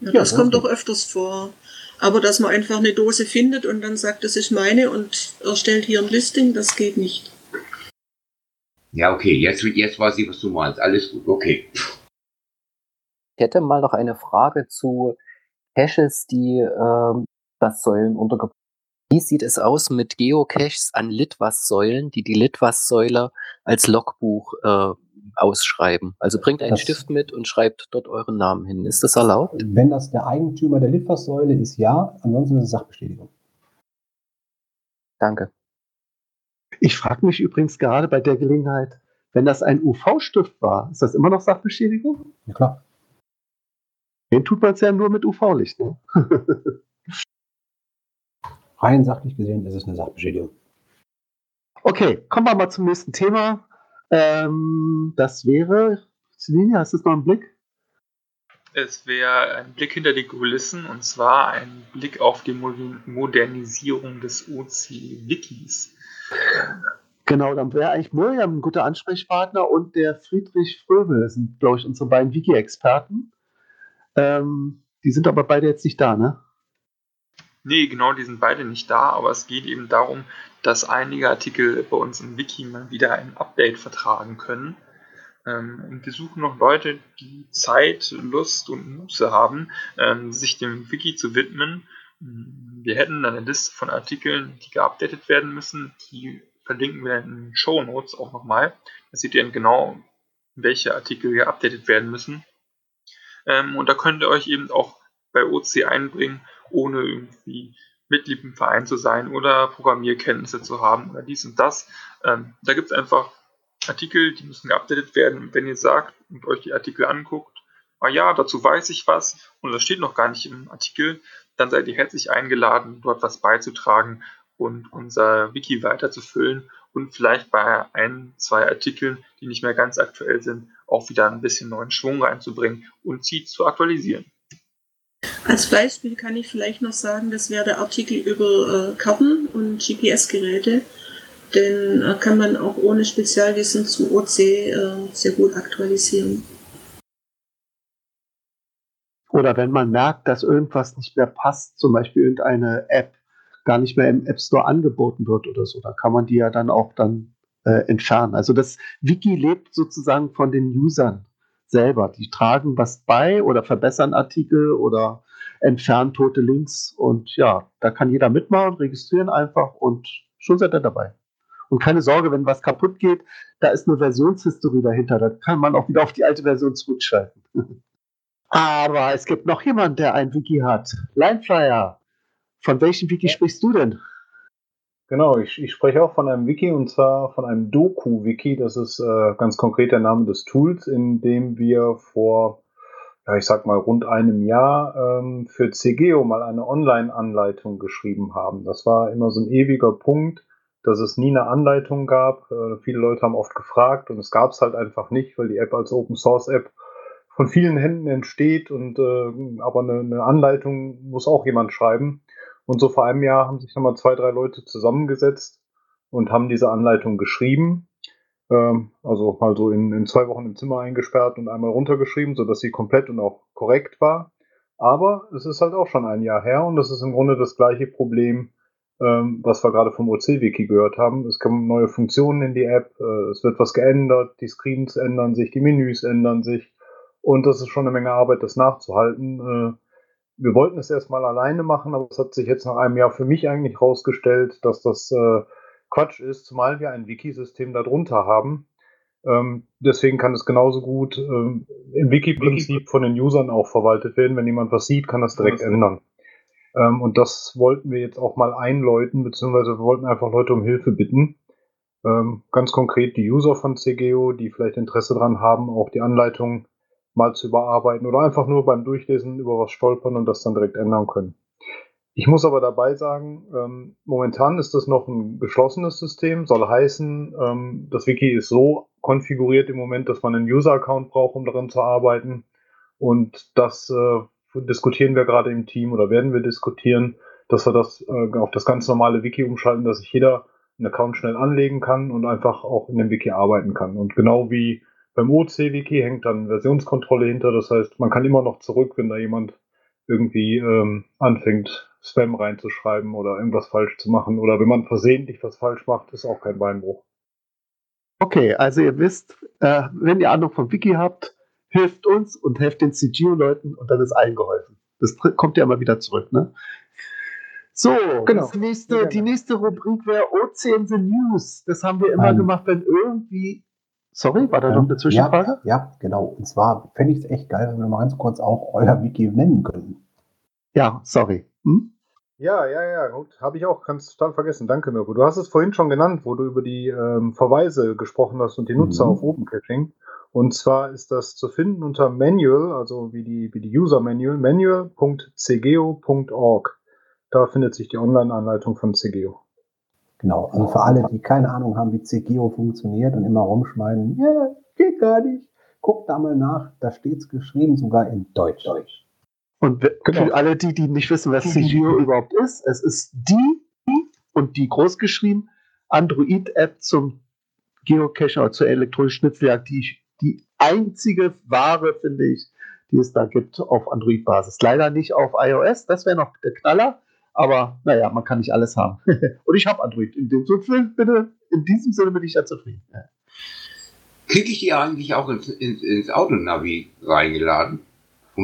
Ja, das kommt doch öfters vor. Aber dass man einfach eine Dose findet und dann sagt, das ist meine und erstellt hier ein Listing, das geht nicht. Ja, okay, jetzt, jetzt weiß ich, was du meinst. Alles gut, okay. Ich hätte mal noch eine Frage zu Caches, die ähm, Litwas-Säulen untergebracht Wie sieht es aus mit Geocaches an Litwas-Säulen, die die Litwas-Säule als Logbuch äh, ausschreiben? Also bringt einen Das- Stift mit und schreibt dort euren Namen hin. Ist das erlaubt? Wenn das der Eigentümer der Litfaßsäule ist, ja. Ansonsten ist es Sachbestätigung. Danke. Ich frage mich übrigens gerade bei der Gelegenheit, wenn das ein UV-Stift war, ist das immer noch Sachbeschädigung? Ja, klar. Den tut man es ja nur mit UV-Licht, ne? [LAUGHS] Rein sachlich gesehen ist es eine Sachbeschädigung. Okay, kommen wir mal zum nächsten Thema. Ähm, das wäre, Celine, hast du es noch im Blick? Es wäre ein Blick hinter die Kulissen und zwar ein Blick auf die Mo- Modernisierung des OC-Wikis. Genau, dann wäre eigentlich Miriam ein guter Ansprechpartner und der Friedrich Fröbel sind, glaube ich, unsere beiden Wiki-Experten. Ähm, die sind aber beide jetzt nicht da, ne? Nee, genau, die sind beide nicht da, aber es geht eben darum, dass einige Artikel bei uns im Wiki mal wieder ein Update vertragen können. Ähm, und wir suchen noch Leute, die Zeit, Lust und Muße haben, ähm, sich dem Wiki zu widmen. Wir hätten eine Liste von Artikeln, die geupdatet werden müssen. Die verlinken wir in den Show Notes auch nochmal. Da seht ihr dann genau, welche Artikel geupdatet werden müssen. Ähm, und da könnt ihr euch eben auch bei OC einbringen, ohne irgendwie Mitglied im Verein zu sein oder Programmierkenntnisse zu haben oder dies und das. Ähm, da gibt es einfach Artikel, die müssen geupdatet werden. Wenn ihr sagt und euch die Artikel anguckt, ah ja, dazu weiß ich was und das steht noch gar nicht im Artikel, dann seid ihr herzlich eingeladen, dort was beizutragen und unser Wiki weiterzufüllen und vielleicht bei ein, zwei Artikeln, die nicht mehr ganz aktuell sind, auch wieder ein bisschen neuen Schwung reinzubringen und sie zu aktualisieren. Als Beispiel kann ich vielleicht noch sagen, das wäre der Artikel über äh, Karten und GPS-Geräte. Den äh, kann man auch ohne Spezialwissen zu OC äh, sehr gut aktualisieren. Oder wenn man merkt, dass irgendwas nicht mehr passt, zum Beispiel irgendeine App gar nicht mehr im App Store angeboten wird oder so, dann kann man die ja dann auch dann äh, entfernen. Also das Wiki lebt sozusagen von den Usern selber. Die tragen was bei oder verbessern Artikel oder entfernen tote Links und ja, da kann jeder mitmachen, registrieren einfach und schon seid ihr dabei. Und keine Sorge, wenn was kaputt geht, da ist eine Versionshistorie dahinter. Da kann man auch wieder auf die alte Version zurückschalten. [LAUGHS] Aber es gibt noch jemanden, der ein Wiki hat. Lineflyer. Von welchem Wiki sprichst du denn? Genau, ich, ich spreche auch von einem Wiki und zwar von einem Doku-Wiki. Das ist äh, ganz konkret der Name des Tools, in dem wir vor, ja, ich sag mal, rund einem Jahr ähm, für CGO mal eine Online-Anleitung geschrieben haben. Das war immer so ein ewiger Punkt, dass es nie eine Anleitung gab. Äh, viele Leute haben oft gefragt und es gab es halt einfach nicht, weil die App als Open-Source-App von vielen Händen entsteht und äh, aber eine, eine Anleitung muss auch jemand schreiben. Und so vor einem Jahr haben sich nochmal zwei, drei Leute zusammengesetzt und haben diese Anleitung geschrieben. Ähm, also mal so in, in zwei Wochen im Zimmer eingesperrt und einmal runtergeschrieben, sodass sie komplett und auch korrekt war. Aber es ist halt auch schon ein Jahr her und das ist im Grunde das gleiche Problem, ähm, was wir gerade vom OC-Wiki gehört haben. Es kommen neue Funktionen in die App, äh, es wird was geändert, die Screens ändern sich, die Menüs ändern sich. Und das ist schon eine Menge Arbeit, das nachzuhalten. Äh, wir wollten es erstmal alleine machen, aber es hat sich jetzt nach einem Jahr für mich eigentlich herausgestellt, dass das äh, Quatsch ist, zumal wir ein Wiki-System darunter haben. Ähm, deswegen kann es genauso gut ähm, im Wiki-Prinzip von den Usern auch verwaltet werden. Wenn jemand was sieht, kann das direkt ändern. Ähm, und das wollten wir jetzt auch mal einläuten, beziehungsweise wir wollten einfach Leute um Hilfe bitten. Ähm, ganz konkret die User von CGO, die vielleicht Interesse daran haben, auch die Anleitung mal zu überarbeiten oder einfach nur beim Durchlesen über was stolpern und das dann direkt ändern können. Ich muss aber dabei sagen, ähm, momentan ist das noch ein geschlossenes System, soll heißen, ähm, das Wiki ist so konfiguriert im Moment, dass man einen User-Account braucht, um daran zu arbeiten. Und das äh, diskutieren wir gerade im Team oder werden wir diskutieren, dass wir das äh, auf das ganz normale Wiki umschalten, dass sich jeder einen Account schnell anlegen kann und einfach auch in dem Wiki arbeiten kann. Und genau wie beim OC-Wiki hängt dann Versionskontrolle hinter. Das heißt, man kann immer noch zurück, wenn da jemand irgendwie ähm, anfängt, Spam reinzuschreiben oder irgendwas falsch zu machen. Oder wenn man versehentlich was falsch macht, ist auch kein Beinbruch. Okay, also ihr wisst, äh, wenn ihr Ahnung vom Wiki habt, hilft uns und helft den CGO-Leuten und dann ist allen geholfen. Das kommt ja immer wieder zurück, ne? So, Genau. das nächste, die nächste Rubrik wäre OC in the News. Das haben wir immer Ähm. gemacht, wenn irgendwie. Sorry, war da noch Ähm, eine Zwischenfrage? Ja, ja, genau. Und zwar fände ich es echt geil, wenn wir mal ganz kurz auch euer Wiki nennen könnten. Ja, sorry. Hm? Ja, ja, ja, gut. Habe ich auch ganz total vergessen. Danke, Mirko. Du hast es vorhin schon genannt, wo du über die ähm, Verweise gesprochen hast und die Nutzer Mhm. auf Open Caching. Und zwar ist das zu finden unter Manual, also wie die, wie die User Manual, manual.cgeo.org. Da findet sich die Online-Anleitung von CGO. Genau. Also für alle, die keine Ahnung haben, wie CGO funktioniert und immer rumschmeiden, ja, geht gar nicht. Guckt da mal nach. Da steht es geschrieben, sogar in Deutsch. Deutsch. Und we- für alle die, die nicht wissen, was CGO überhaupt ist, es ist die und die groß geschrieben Android-App zum Geocachen oder zur elektronischen Schnitzeljagd, die, die einzige Ware, finde ich, die es da gibt auf Android-Basis. Leider nicht auf iOS, das wäre noch der Knaller, aber naja, man kann nicht alles haben. [LAUGHS] und ich habe Android. In dem, Sinne, bitte, in diesem Sinne bin ich ja zufrieden. Kriege ich die eigentlich auch ins, ins, ins Autonavi reingeladen?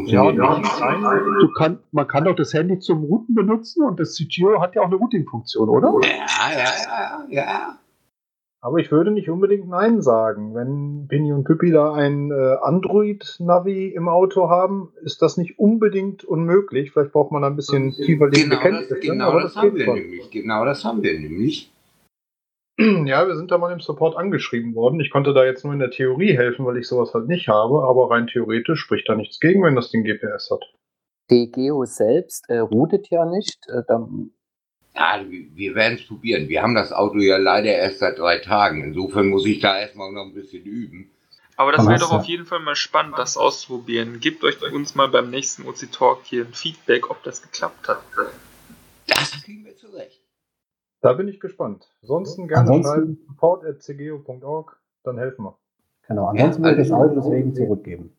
Ja, Funktioniert ja, du kann, man kann doch das Handy zum Routen benutzen und das CGO hat ja auch eine Routing-Funktion, oder? Ja, ja, ja, ja. Aber ich würde nicht unbedingt Nein sagen. Wenn Pini und Pippi da ein äh, Android-Navi im Auto haben, ist das nicht unbedingt unmöglich. Vielleicht braucht man da ein bisschen tiefer Genau das, genau aber das das haben wir nämlich. Genau das haben wir nämlich. [CLEARS THROAT] Ja, wir sind da mal im Support angeschrieben worden. Ich konnte da jetzt nur in der Theorie helfen, weil ich sowas halt nicht habe, aber rein theoretisch spricht da nichts gegen, wenn das Ding GPS hat. DGO selbst äh, routet ja nicht. Äh, Ja, wir werden es probieren. Wir haben das Auto ja leider erst seit drei Tagen. Insofern muss ich da erstmal noch ein bisschen üben. Aber das wäre doch auf jeden Fall mal spannend, das auszuprobieren. Gebt euch uns mal beim nächsten OC Talk hier ein Feedback, ob das geklappt hat. Das kriegen wir zurecht. Da bin ich gespannt. Ansonsten gerne Ansonsten- schreiben support.cgo.org, dann helfen wir. Genau. Ansonsten Ja, würde ich das also- Auto deswegen zurückgeben.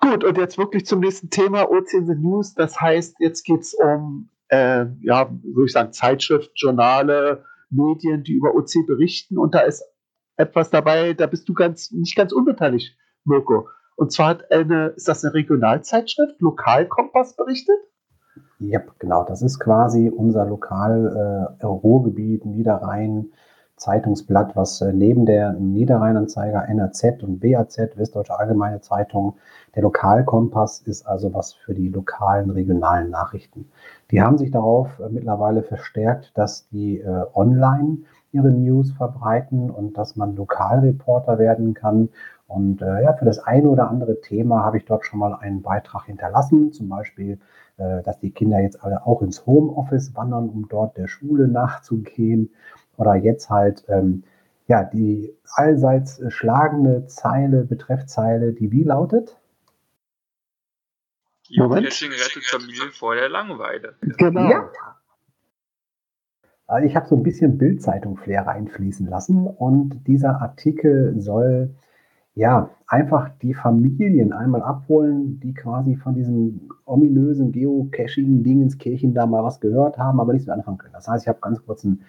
Gut, und jetzt wirklich zum nächsten Thema, OC in the News. Das heißt, jetzt geht es um, äh, ja, würde ich sagen, Zeitschriften, Journale, Medien, die über OC berichten. Und da ist etwas dabei, da bist du ganz, nicht ganz unbeteiligt, Mirko. Und zwar hat eine, ist das eine Regionalzeitschrift, Lokalkompass berichtet? Ja, genau. Das ist quasi unser Lokal äh, Ruhrgebiet, Niederrhein, Zeitungsblatt, was äh, neben der Niederrheinanzeiger NRZ und BAZ, Westdeutsche Allgemeine Zeitung, der Lokalkompass ist also was für die lokalen, regionalen Nachrichten. Die haben sich darauf äh, mittlerweile verstärkt, dass die äh, online ihre News verbreiten und dass man Lokalreporter werden kann. Und äh, ja, für das eine oder andere Thema habe ich dort schon mal einen Beitrag hinterlassen, zum Beispiel dass die Kinder jetzt alle auch ins Homeoffice wandern, um dort der Schule nachzugehen. Oder jetzt halt, ähm, ja, die allseits äh, schlagende Zeile, Betreffzeile, die wie lautet? Geocaching rettet Familie vor der Langeweile. Genau. Ja. Also ich habe so ein bisschen Bildzeitung-Flair reinfließen lassen und dieser Artikel soll ja einfach die Familien einmal abholen, die quasi von diesem ominösen Geocaching-Dingenskirchen da mal was gehört haben, aber nichts mit anfangen können. Das heißt, ich habe ganz kurz einen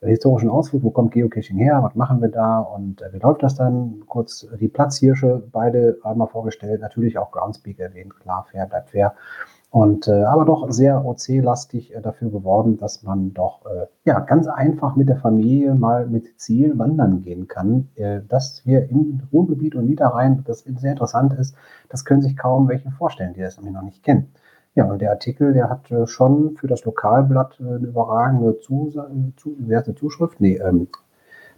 äh, historischen Ausflug, wo kommt Geocaching her, was machen wir da und äh, wie läuft das dann? Kurz die Platzhirsche, beide einmal vorgestellt, natürlich auch Groundspeak erwähnt, klar, fair bleibt fair. Und äh, aber doch sehr OC-lastig äh, dafür geworden, dass man doch äh, ja ganz einfach mit der Familie mal mit Ziel wandern gehen kann. Äh, das hier im Ruhrgebiet und Niederrhein, das sehr interessant ist, das können sich kaum welche vorstellen, die das nämlich noch nicht kennen. Ja, und der Artikel, der hat äh, schon für das Lokalblatt äh, eine überragende Zus zu, Zuschrift? Nee, ähm,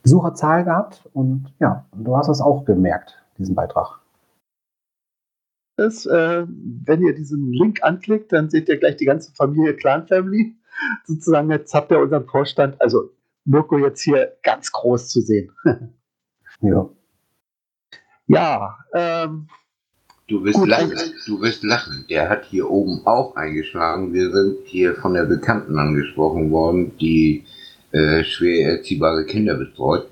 Besucherzahl gehabt. Und ja, du hast das auch gemerkt, diesen Beitrag. Ist, äh, wenn ihr diesen Link anklickt, dann seht ihr gleich die ganze Familie Clan Family. Sozusagen, jetzt habt ihr unseren Vorstand, also Mirko jetzt hier ganz groß zu sehen. [LAUGHS] Ja. Ja, ähm, Du wirst Gut, lachen, du wirst lachen. Der hat hier oben auch eingeschlagen. Wir sind hier von der Bekannten angesprochen worden, die äh, schwer erziehbare Kinder betreut.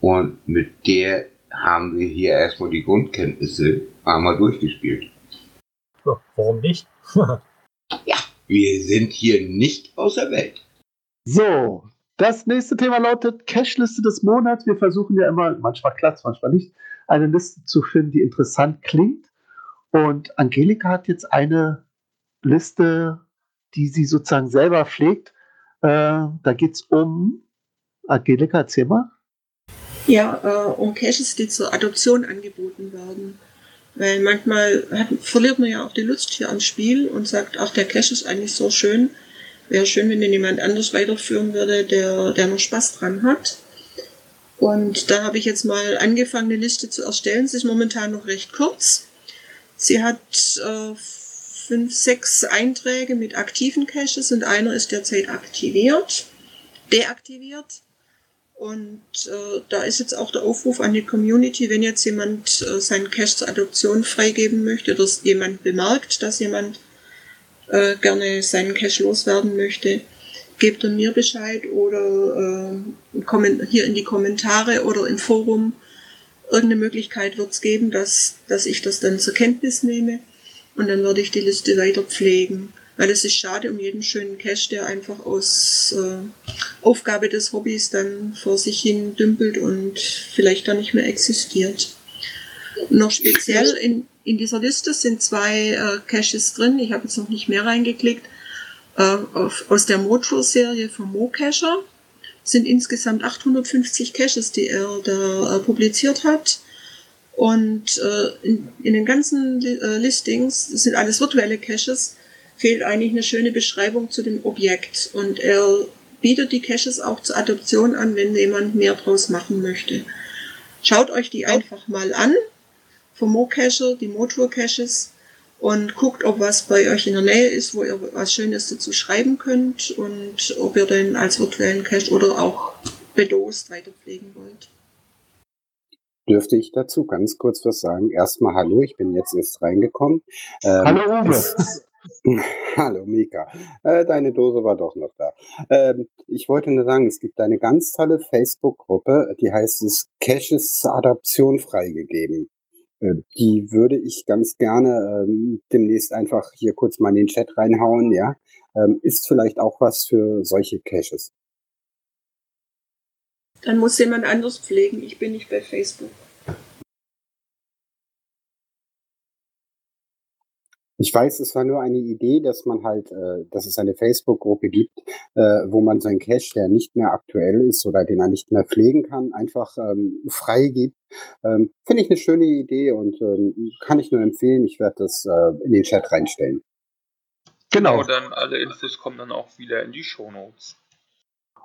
Und mit der haben wir hier erstmal die Grundkenntnisse einmal durchgespielt. Ja, warum nicht? [LAUGHS] Wir sind hier nicht aus der Welt. So, das nächste Thema lautet Cache-Liste des Monats. Wir versuchen ja immer, manchmal klappt manchmal nicht, eine Liste zu finden, die interessant klingt. Und Angelika hat jetzt eine Liste, die sie sozusagen selber pflegt. Äh, da geht es um, Angelika, erzähl mal. Ja, äh, um Caches, die zur Adoption angeboten werden. Weil manchmal hat, verliert man ja auch die Lust hier am Spiel und sagt, ach, der Cache ist eigentlich so schön. Wäre schön, wenn den jemand anders weiterführen würde, der, der noch Spaß dran hat. Und da habe ich jetzt mal angefangen, eine Liste zu erstellen. Sie ist momentan noch recht kurz. Sie hat äh, fünf, sechs Einträge mit aktiven Caches und einer ist derzeit aktiviert, deaktiviert. Und äh, da ist jetzt auch der Aufruf an die Community, wenn jetzt jemand äh, seinen Cache zur Adoption freigeben möchte oder jemand bemerkt, dass jemand äh, gerne seinen Cache loswerden möchte, gebt er mir Bescheid oder äh, hier in die Kommentare oder im Forum. Irgendeine Möglichkeit wird es geben, dass, dass ich das dann zur Kenntnis nehme und dann werde ich die Liste weiter pflegen. Weil es ist schade um jeden schönen Cache, der einfach aus äh, Aufgabe des Hobbys dann vor sich hin dümpelt und vielleicht dann nicht mehr existiert. Noch speziell in, in dieser Liste sind zwei äh, Caches drin. Ich habe jetzt noch nicht mehr reingeklickt. Äh, auf, aus der Motor-Serie vom Mo-Cacher sind insgesamt 850 Caches, die er da äh, publiziert hat. Und äh, in, in den ganzen äh, Listings, sind alles virtuelle Caches, fehlt eigentlich eine schöne Beschreibung zu dem Objekt. Und er bietet die Caches auch zur Adoption an, wenn jemand mehr draus machen möchte. Schaut euch die einfach mal an, vom Mo-Cacher, die Motor-Caches, und guckt, ob was bei euch in der Nähe ist, wo ihr was Schönes dazu schreiben könnt und ob ihr den als virtuellen Cache oder auch bedost weiterpflegen wollt. Dürfte ich dazu ganz kurz was sagen? Erstmal hallo, ich bin jetzt erst reingekommen. Ähm, Hallo, Uwe. es- [LAUGHS] hallo Mika, äh, deine Dose war doch noch da. Ähm, ich wollte nur sagen, es gibt eine ganz tolle Facebook-Gruppe, die heißt es Caches zur Adoption freigegeben. Äh, Die würde ich ganz gerne ähm, demnächst einfach hier kurz mal in den Chat reinhauen, ja. Ähm, ist vielleicht auch was für solche Caches. Dann muss jemand anders pflegen. Ich bin nicht bei Facebook. Ich weiß, es war nur eine Idee, dass man halt, äh, dass es eine Facebook-Gruppe gibt, äh, wo man seinen Cache, der nicht mehr aktuell ist oder den er nicht mehr pflegen kann, einfach ähm, freigibt. Ähm, Finde ich eine schöne Idee und ähm, kann ich nur empfehlen. Ich werde das äh, in den Chat reinstellen. Genau. dann alle Infos kommen dann auch wieder in die Shownotes.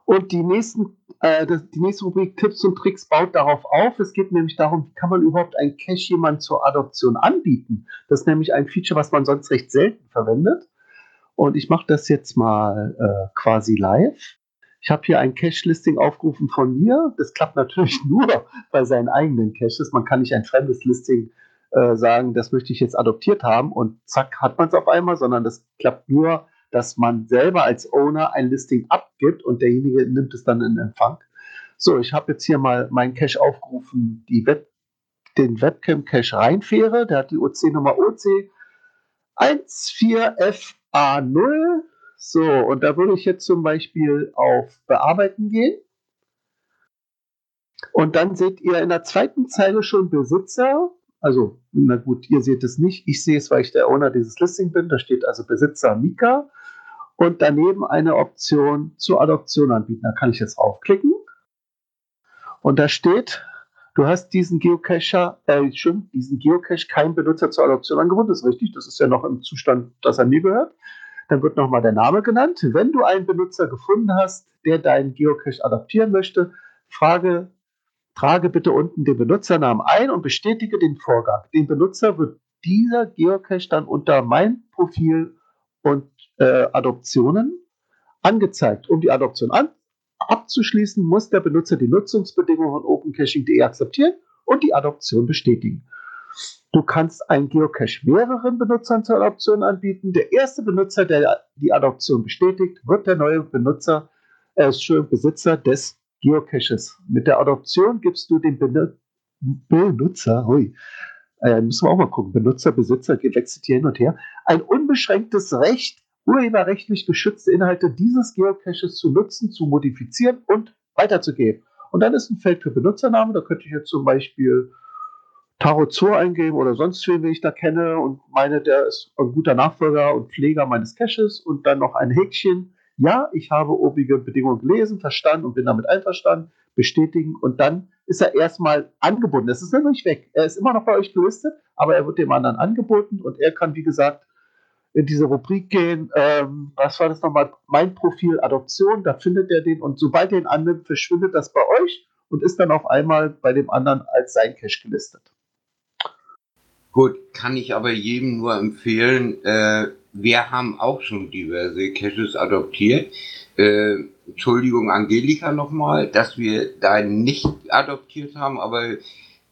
Und die, nächsten, äh, das, die nächste Rubrik Tipps und Tricks baut darauf auf. Es geht nämlich darum, wie kann man überhaupt ein Cache jemand zur Adoption anbieten. Das ist nämlich ein Feature, was man sonst recht selten verwendet. Und ich mache das jetzt mal äh, quasi live. Ich habe hier ein Cache-Listing aufgerufen von mir. Das klappt natürlich [LAUGHS] nur bei seinen eigenen Caches. Man kann nicht ein fremdes Listing äh, sagen, das möchte ich jetzt adoptiert haben und zack, hat man es auf einmal, sondern das klappt nur, dass man selber als Owner ein Listing abgibt und derjenige nimmt es dann in Empfang. So, ich habe jetzt hier mal meinen Cache aufgerufen, Web, den Webcam-Cache Rheinfähre, der hat die OC-Nummer OC 14FA0. So, und da würde ich jetzt zum Beispiel auf Bearbeiten gehen. Und dann seht ihr in der zweiten Zeile schon Besitzer. Also, na gut, ihr seht es nicht. Ich sehe es, weil ich der Owner dieses Listing bin. Da steht also Besitzer Mika. Und daneben eine Option zur Adoption anbieten. Da kann ich jetzt draufklicken. Und da steht, du hast diesen Geocacher, äh, stimmt, diesen Geocache kein Benutzer zur Adoption angeboten. Das ist richtig. Das ist ja noch im Zustand, dass er mir gehört. Dann wird nochmal der Name genannt. Wenn du einen Benutzer gefunden hast, der deinen Geocache adaptieren möchte, frage, trage bitte unten den Benutzernamen ein und bestätige den Vorgang. Dem Benutzer wird dieser Geocache dann unter mein Profil und äh, Adoptionen angezeigt. Um die Adoption an, abzuschließen, muss der Benutzer die Nutzungsbedingungen von OpenCaching.de akzeptieren und die Adoption bestätigen. Du kannst einen Geocache mehreren Benutzern zur Adoption anbieten. Der erste Benutzer, der die Adoption bestätigt, wird der neue Benutzer, äh, schön Besitzer des Geocaches. Mit der Adoption gibst du dem Benu- Benutzer, hui, äh, müssen wir auch mal gucken, Benutzer, Besitzer, geht wechselt hier hin und her, ein unbeschränktes Recht, urheberrechtlich geschützte Inhalte dieses Geocaches zu nutzen, zu modifizieren und weiterzugeben. Und dann ist ein Feld für Benutzernamen, da könnte ich jetzt zum Beispiel Tarot Zoo eingeben oder sonst wen, den ich da kenne und meine, der ist ein guter Nachfolger und Pfleger meines Caches und dann noch ein Häkchen. Ja, ich habe obige Bedingungen gelesen, verstanden und bin damit einverstanden, bestätigen und dann ist er erstmal angebunden. Es ist noch nicht weg. Er ist immer noch bei euch gelistet, aber er wird dem anderen angeboten und er kann, wie gesagt, in diese Rubrik gehen. Ähm, was war das nochmal? Mein Profil Adoption, da findet er den und sobald er ihn annimmt, verschwindet das bei euch und ist dann auf einmal bei dem anderen als sein Cache gelistet. Gut, kann ich aber jedem nur empfehlen. Äh, wir haben auch schon diverse Caches adoptiert. Äh, Entschuldigung, Angelika nochmal, dass wir da nicht adoptiert haben, aber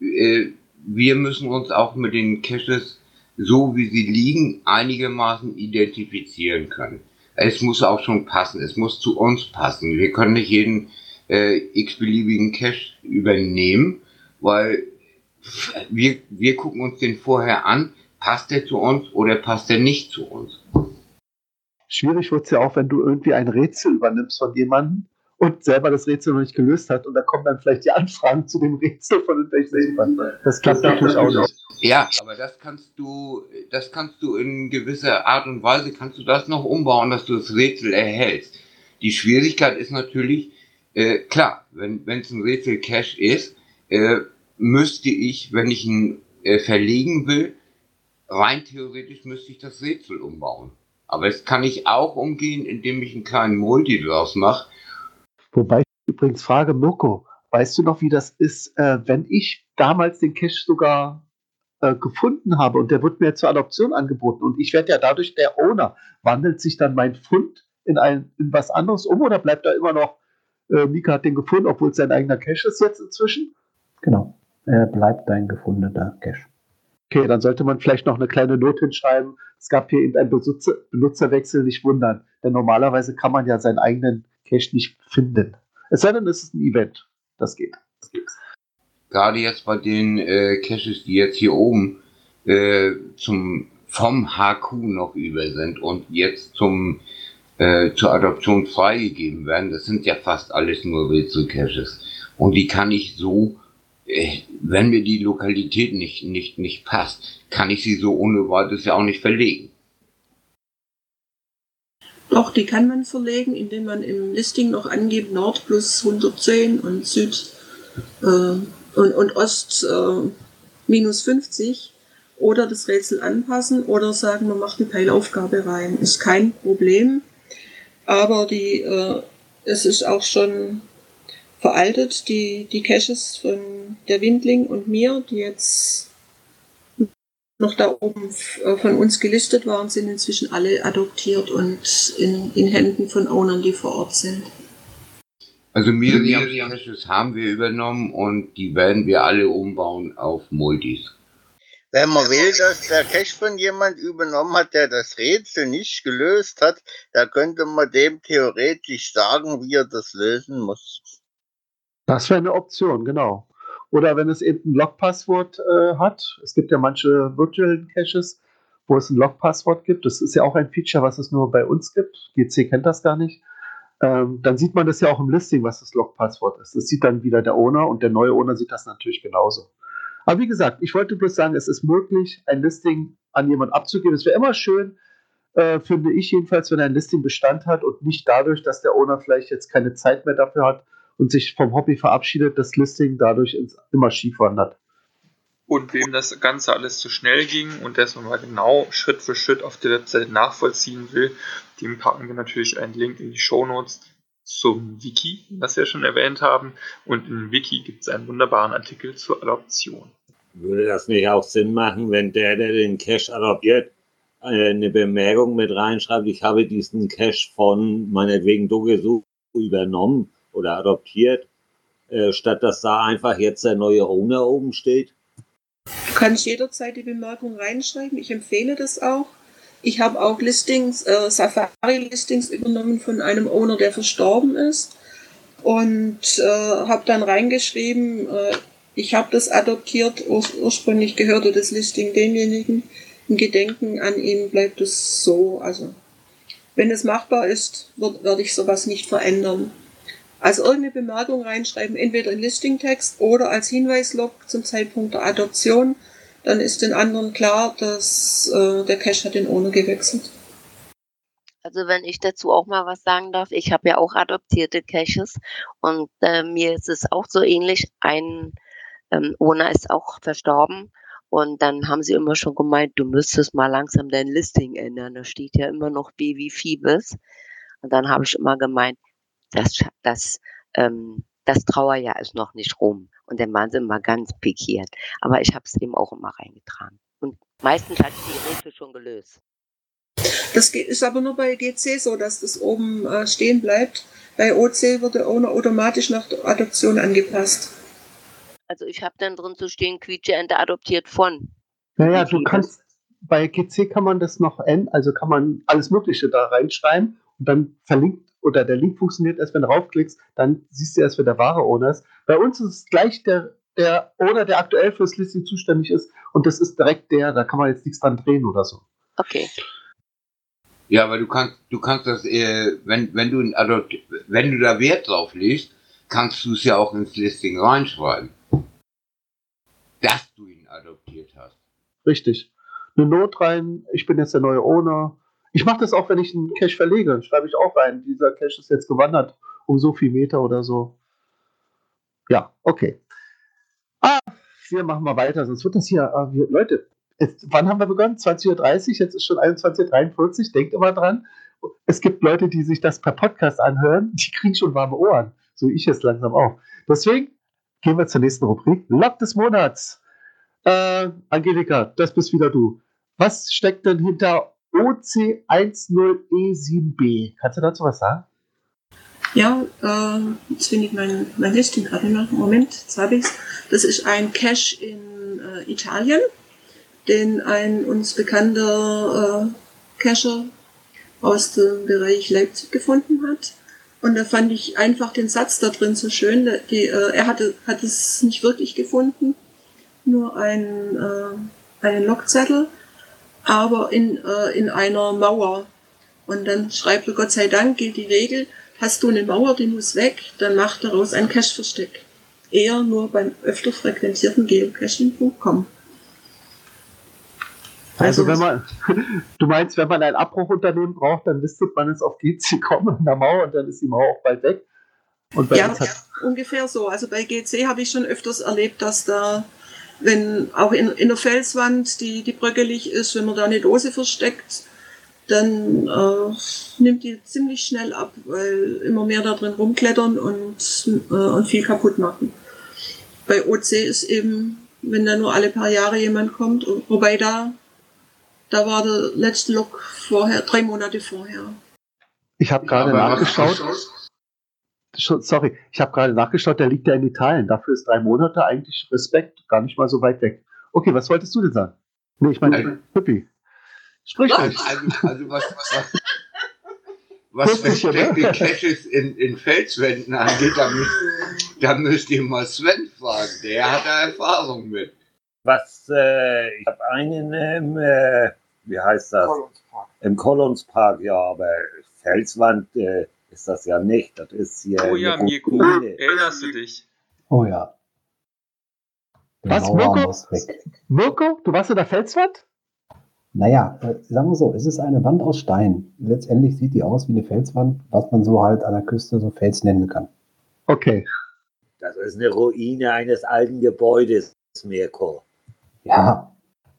äh, wir müssen uns auch mit den Caches, so wie sie liegen, einigermaßen identifizieren können. Es muss auch schon passen, es muss zu uns passen. Wir können nicht jeden äh, x-beliebigen Cache übernehmen, weil wir, wir gucken uns den vorher an, passt der zu uns oder passt der nicht zu uns. Schwierig wird es ja auch, wenn du irgendwie ein Rätsel übernimmst von jemandem und selber das Rätsel noch nicht gelöst hat und da kommen dann vielleicht die Anfragen zu dem Rätsel von irgendwelchen Helfern. Das klappt natürlich auch nicht. Ja, aber das kannst du, das kannst du in gewisser Art und Weise, kannst du das noch umbauen, dass du das Rätsel erhältst. Die Schwierigkeit ist natürlich, äh, klar, wenn es ein Rätsel Cache ist, äh, müsste ich, wenn ich ihn äh, verlegen will, rein theoretisch müsste ich das Rätsel umbauen. Aber das kann ich auch umgehen, indem ich einen kleinen Multi draus mache. Wobei ich übrigens frage, Mirko, weißt du noch, wie das ist, äh, wenn ich damals den Cache sogar äh, gefunden habe und der wird mir zur Adoption angeboten und ich werde ja dadurch der Owner, wandelt sich dann mein Fund in, ein, in was anderes um oder bleibt da immer noch, äh, Mika hat den gefunden, obwohl es sein eigener Cache ist jetzt inzwischen? Genau. Er bleibt dein gefundener Cache. Okay, dann sollte man vielleicht noch eine kleine Note hinschreiben. Es gab hier eben einen Benutzer, Benutzerwechsel, nicht wundern. Denn normalerweise kann man ja seinen eigenen Cache nicht finden. Es sei denn, es ist ein Event. Das geht. Das geht. Gerade jetzt bei den äh, Caches, die jetzt hier oben äh, zum vom HQ noch über sind und jetzt zum äh, zur Adoption freigegeben werden, das sind ja fast alles nur Rätsel-Caches. Und die kann ich so äh, wenn mir die Lokalität nicht, nicht, nicht passt, kann ich sie so ohne weiteres ja auch nicht verlegen. Doch, die kann man verlegen, indem man im Listing noch angibt Nord plus 110 und Süd äh, und, und Ost äh, minus 50 oder das Rätsel anpassen oder sagen, man macht eine Teilaufgabe rein. Ist kein Problem, aber die, äh, es ist auch schon veraltet, die, die Caches von der Windling und mir, die jetzt noch da oben äh, von uns gelistet waren, sind inzwischen alle adoptiert und in, in Händen von Ownern, die vor Ort sind. Also Miriam Caches haben wir übernommen und die werden wir alle umbauen auf Multis. Wenn man will, dass der Cache von jemand übernommen hat, der das Rätsel nicht gelöst hat, da könnte man dem theoretisch sagen, wie er das lösen muss. Das wäre eine Option, genau. Oder wenn es eben ein Log-Passwort äh, hat. Es gibt ja manche Virtual Caches, wo es ein Log-Passwort gibt. Das ist ja auch ein Feature, was es nur bei uns gibt. GC kennt das gar nicht. Ähm, dann sieht man das ja auch im Listing, was das Log-Passwort ist. Das sieht dann wieder der Owner und der neue Owner sieht das natürlich genauso. Aber wie gesagt, ich wollte bloß sagen, es ist möglich, ein Listing an jemanden abzugeben. Es wäre immer schön, äh, finde ich jedenfalls, wenn ein Listing Bestand hat und nicht dadurch, dass der Owner vielleicht jetzt keine Zeit mehr dafür hat, und sich vom Hobby verabschiedet, das Listing dadurch ins, immer schief wandert. Und wem das Ganze alles zu schnell ging und das mal genau Schritt für Schritt auf der Website nachvollziehen will, dem packen wir natürlich einen Link in die Show Notes zum Wiki, das wir schon erwähnt haben. Und im Wiki gibt es einen wunderbaren Artikel zur Adoption. Würde das nicht auch Sinn machen, wenn der, der den Cache adoptiert, eine Bemerkung mit reinschreibt, ich habe diesen Cache von meinetwegen Dogesu übernommen oder adoptiert, äh, statt dass da einfach jetzt der neue Owner oben steht? kannst jederzeit die Bemerkung reinschreiben. Ich empfehle das auch. Ich habe auch Listings, äh, Safari-Listings übernommen von einem Owner, der verstorben ist. Und äh, habe dann reingeschrieben, äh, ich habe das adoptiert, ur ursprünglich gehörte das Listing demjenigen. Im Gedenken an ihn bleibt es so. Also wenn es machbar ist, werde ich sowas nicht verändern. Also irgendeine Bemerkung reinschreiben, entweder in Listingtext oder als Hinweislog zum Zeitpunkt der Adoption. Dann ist den anderen klar, dass äh, der Cache hat den Owner gewechselt. Also wenn ich dazu auch mal was sagen darf, ich habe ja auch adoptierte Caches und äh, mir ist es auch so ähnlich. Ein ähm, Owner ist auch verstorben und dann haben sie immer schon gemeint, du müsstest mal langsam dein Listing ändern. Da steht ja immer noch B wie Phoebus. Und dann habe ich immer gemeint, das, das, ähm, das Trauerjahr ist noch nicht rum. Und dann waren sie immer ganz pikiert. Aber ich habe es eben auch immer reingetragen. Und meistens hat die Rätsel schon gelöst. Das ist aber nur bei GC so, dass das oben äh, stehen bleibt. Bei OC wird der Owner automatisch nach der Adoption angepasst. Also ich habe dann drin zu stehen, Quietscheente adoptiert von. Naja, du kannst, bei GC kann man das noch ändern, also kann man alles Mögliche da reinschreiben und dann verlinkt oder der Link funktioniert erst, wenn du raufklickst, dann siehst du erst, wer der wahre Owner ist. Bei uns ist es gleich der, der Owner, der aktuell fürs Listing zuständig ist und das ist direkt der, da kann man jetzt nichts dran drehen oder so. Okay. Ja, aber du kannst, du kannst das, äh, wenn, wenn du, Adopt wenn du da Wert drauf legst, kannst du es ja auch ins Listing reinschreiben. Dass du ihn adoptiert hast. Richtig. Eine Not rein, ich bin jetzt der neue Owner. Ich mache das auch, wenn ich einen Cache verlege, dann schreibe ich auch rein, dieser Cache ist jetzt gewandert um so viel Meter oder so. Ja, okay. Ah, wir machen mal weiter, sonst wird das hier, ah, wir, Leute, Jetzt, wann haben wir begonnen? 20.30 Uhr, jetzt ist schon 21.43 Uhr. Denkt immer dran, es gibt Leute, die sich das per Podcast anhören, die kriegen schon warme Ohren. So ich es langsam auch. Deswegen gehen wir zur nächsten Rubrik. Log des Monats. Äh, Angelika, das bist wieder du. Was steckt denn hinter OC10E7B? Kannst du dazu was sagen? Ja, äh, jetzt finde ich mein, mein Listing gerade noch. Moment, jetzt habe ich es. Das ist ein Cache in äh, Italien den ein uns bekannter äh, Cacher aus dem Bereich Leipzig gefunden hat. Und da fand ich einfach den Satz da drin so schön. Die, äh, er hatte, hat es nicht wirklich gefunden, nur ein, äh, einen Logzettel, aber in, äh, in einer Mauer. Und dann schreibt er, Gott sei Dank gilt die Regel, hast du eine Mauer, die muss weg, dann macht daraus ein Cache-Versteck. Eher nur beim öfter frequentierten Geocaching.com. Also, wenn man, [LAUGHS] du meinst, wenn man ein Abbruchunternehmen braucht, dann listet man es auf GC [LAUGHS] kommen in der Mauer und dann ist die Mauer auch bald weg. Und bei ja, ungefähr so. Also bei GC habe ich schon öfters erlebt, dass da, wenn auch in, in der Felswand die, die bröckelig ist, wenn man da eine Dose versteckt, dann äh, nimmt die ziemlich schnell ab, weil immer mehr da drin rumklettern und, äh, und viel kaputt machen. Bei OC ist eben, wenn da nur alle paar Jahre jemand kommt, wobei da da war der letzte Log vorher, drei Monate vorher. Ich habe gerade nachgeschaut. Sorry, ich habe gerade nachgeschaut, der liegt ja in Italien. Dafür ist drei Monate eigentlich Respekt, gar nicht mal so weit weg. Okay, was wolltest du denn sagen? Nee, ich meine, Pippi. Sprich ruhig. Also, also was, was, was versteckte Caches in, in Felswänden angeht, da müsst, da müsst ihr mal Sven fragen. Der hat da Erfahrung mit. Was, äh, ich habe einen im, äh, wie heißt das? Collins Im Collins Park, ja, aber Felswand äh, ist das ja nicht. Das ist hier. Oh ja, Mirko, erinnerst du dich? Oh ja. Was, Mirko? Mirko, du warst in der Felswand? Naja, äh, sagen wir so, es ist eine Wand aus Stein. Letztendlich sieht die aus wie eine Felswand, was man so halt an der Küste so Fels nennen kann. Okay. Das ist eine Ruine eines alten Gebäudes, Mirko. Ja,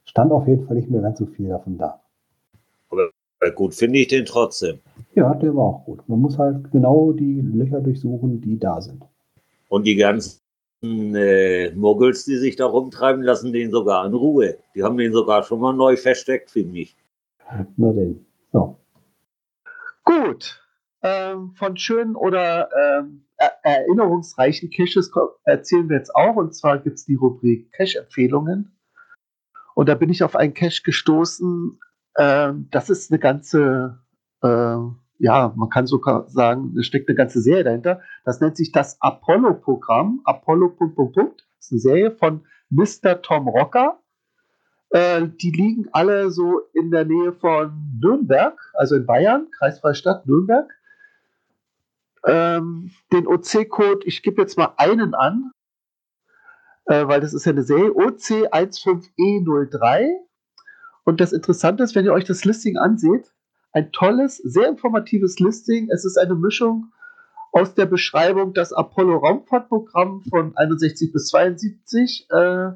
stand auf jeden Fall nicht mehr ganz so viel davon da. Aber gut finde ich den trotzdem. Ja, der war auch gut. Man muss halt genau die Löcher durchsuchen, die da sind. Und die ganzen äh, Muggels, die sich da rumtreiben, lassen den sogar in Ruhe. Die haben den sogar schon mal neu versteckt, finde ich. Na denn. So. Gut. Ähm, von schönen oder ähm, erinnerungsreichen Caches erzählen wir jetzt auch. Und zwar gibt es die Rubrik Cache-Empfehlungen. Und da bin ich auf einen Cache gestoßen. Äh, das ist eine ganze, äh, ja, man kann sogar sagen, da steckt eine ganze Serie dahinter. Das nennt sich das Apollo-Programm. Apollo. Punkt, Punkt. Das ist eine Serie von Mr. Tom Rocker. Äh, die liegen alle so in der Nähe von Nürnberg, also in Bayern, kreisfreie Stadt Nürnberg. Ähm, den OC-Code, ich gebe jetzt mal einen an, äh, weil das ist ja eine Serie, OC15E03. Und das Interessante ist, wenn ihr euch das Listing anseht, ein tolles, sehr informatives Listing. Es ist eine Mischung aus der Beschreibung das Apollo-Raumfahrtprogramm von 61 bis 72. Äh,